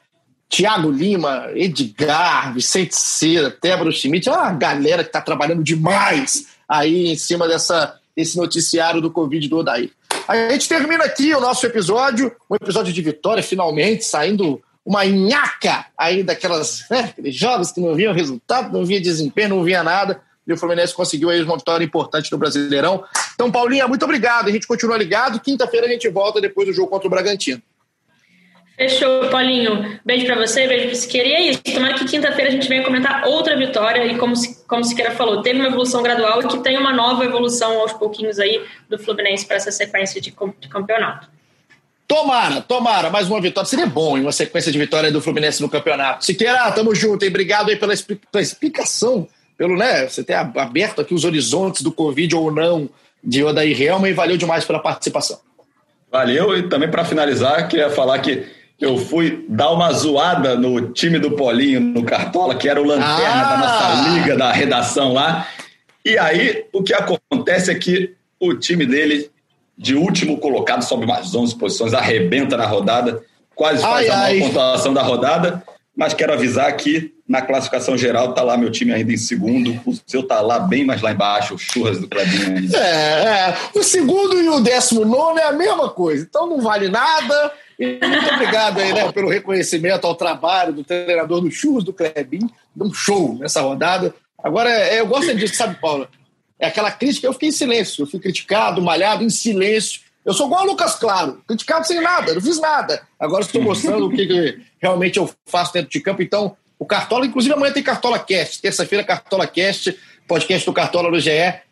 Speaker 1: Tiago Lima, Edgar, Vicente Cera, Débora Schmidt, uma galera que está trabalhando demais aí em cima dessa, desse noticiário do Covid do Odair. A gente termina aqui o nosso episódio, um episódio de vitória, finalmente, saindo uma nhaca aí daquelas, né, jogos que não vinham resultado, não via desempenho, não via nada e o Fluminense conseguiu aí uma vitória importante no Brasileirão. Então, Paulinha, muito obrigado. A gente continua ligado. Quinta-feira a gente volta depois do jogo contra o Bragantino.
Speaker 3: Fechou, Paulinho. Beijo para você, beijo para Siqueira. E é isso. Tomara que quinta-feira a gente venha comentar outra vitória. E como, como Siqueira falou, teve uma evolução gradual e que tem uma nova evolução aos pouquinhos aí do Fluminense para essa sequência de, de campeonato.
Speaker 1: Tomara, tomara, mais uma vitória. Seria bom em uma sequência de vitória do Fluminense no campeonato. Siqueira, tamo junto, hein? Obrigado aí pela, pela explicação, pelo, né, você ter aberto aqui os horizontes do Covid ou não de Odair Helma e valeu demais pela participação.
Speaker 2: Valeu, e também para finalizar, queria falar que eu fui dar uma zoada no time do Polinho, no Cartola, que era o lanterna ah! da nossa liga, da redação lá. E aí, o que acontece é que o time dele de último colocado, sobe mais 11 posições, arrebenta na rodada, quase faz ai, a maior pontuação da rodada. Mas quero avisar que na classificação geral está lá meu time ainda em segundo. O seu está lá bem mais lá embaixo, o churras do Clebinho ainda.
Speaker 1: É, é, o segundo e o décimo nono é a mesma coisa, então não vale nada. E muito obrigado aí, né, pelo reconhecimento ao trabalho do treinador do churras do Clebinho. Deu um show nessa rodada. Agora, é, eu gosto disso, sabe, Paulo? É aquela crítica, eu fiquei em silêncio, eu fui criticado, malhado em silêncio. Eu sou igual ao Lucas Claro, criticado sem nada, não fiz nada. Agora estou mostrando o que, que, realmente eu faço dentro de campo. Então, o Cartola, inclusive amanhã tem Cartola Cast, terça-feira Cartola Cast, podcast do Cartola do GE,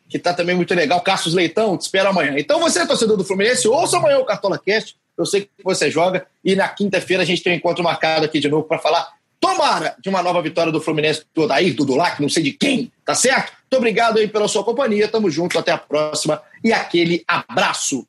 Speaker 1: que está também muito legal. Cassius Leitão, te espero amanhã. Então, você, torcedor do Fluminense, ouça amanhã o Cartola Cast. Eu sei que você joga. E na quinta-feira a gente tem um encontro marcado aqui de novo para falar Tomara de uma nova vitória do Fluminense, do Odair, do Dulac, não sei de quem, tá certo? Muito obrigado aí pela sua companhia, tamo junto, até a próxima e aquele abraço.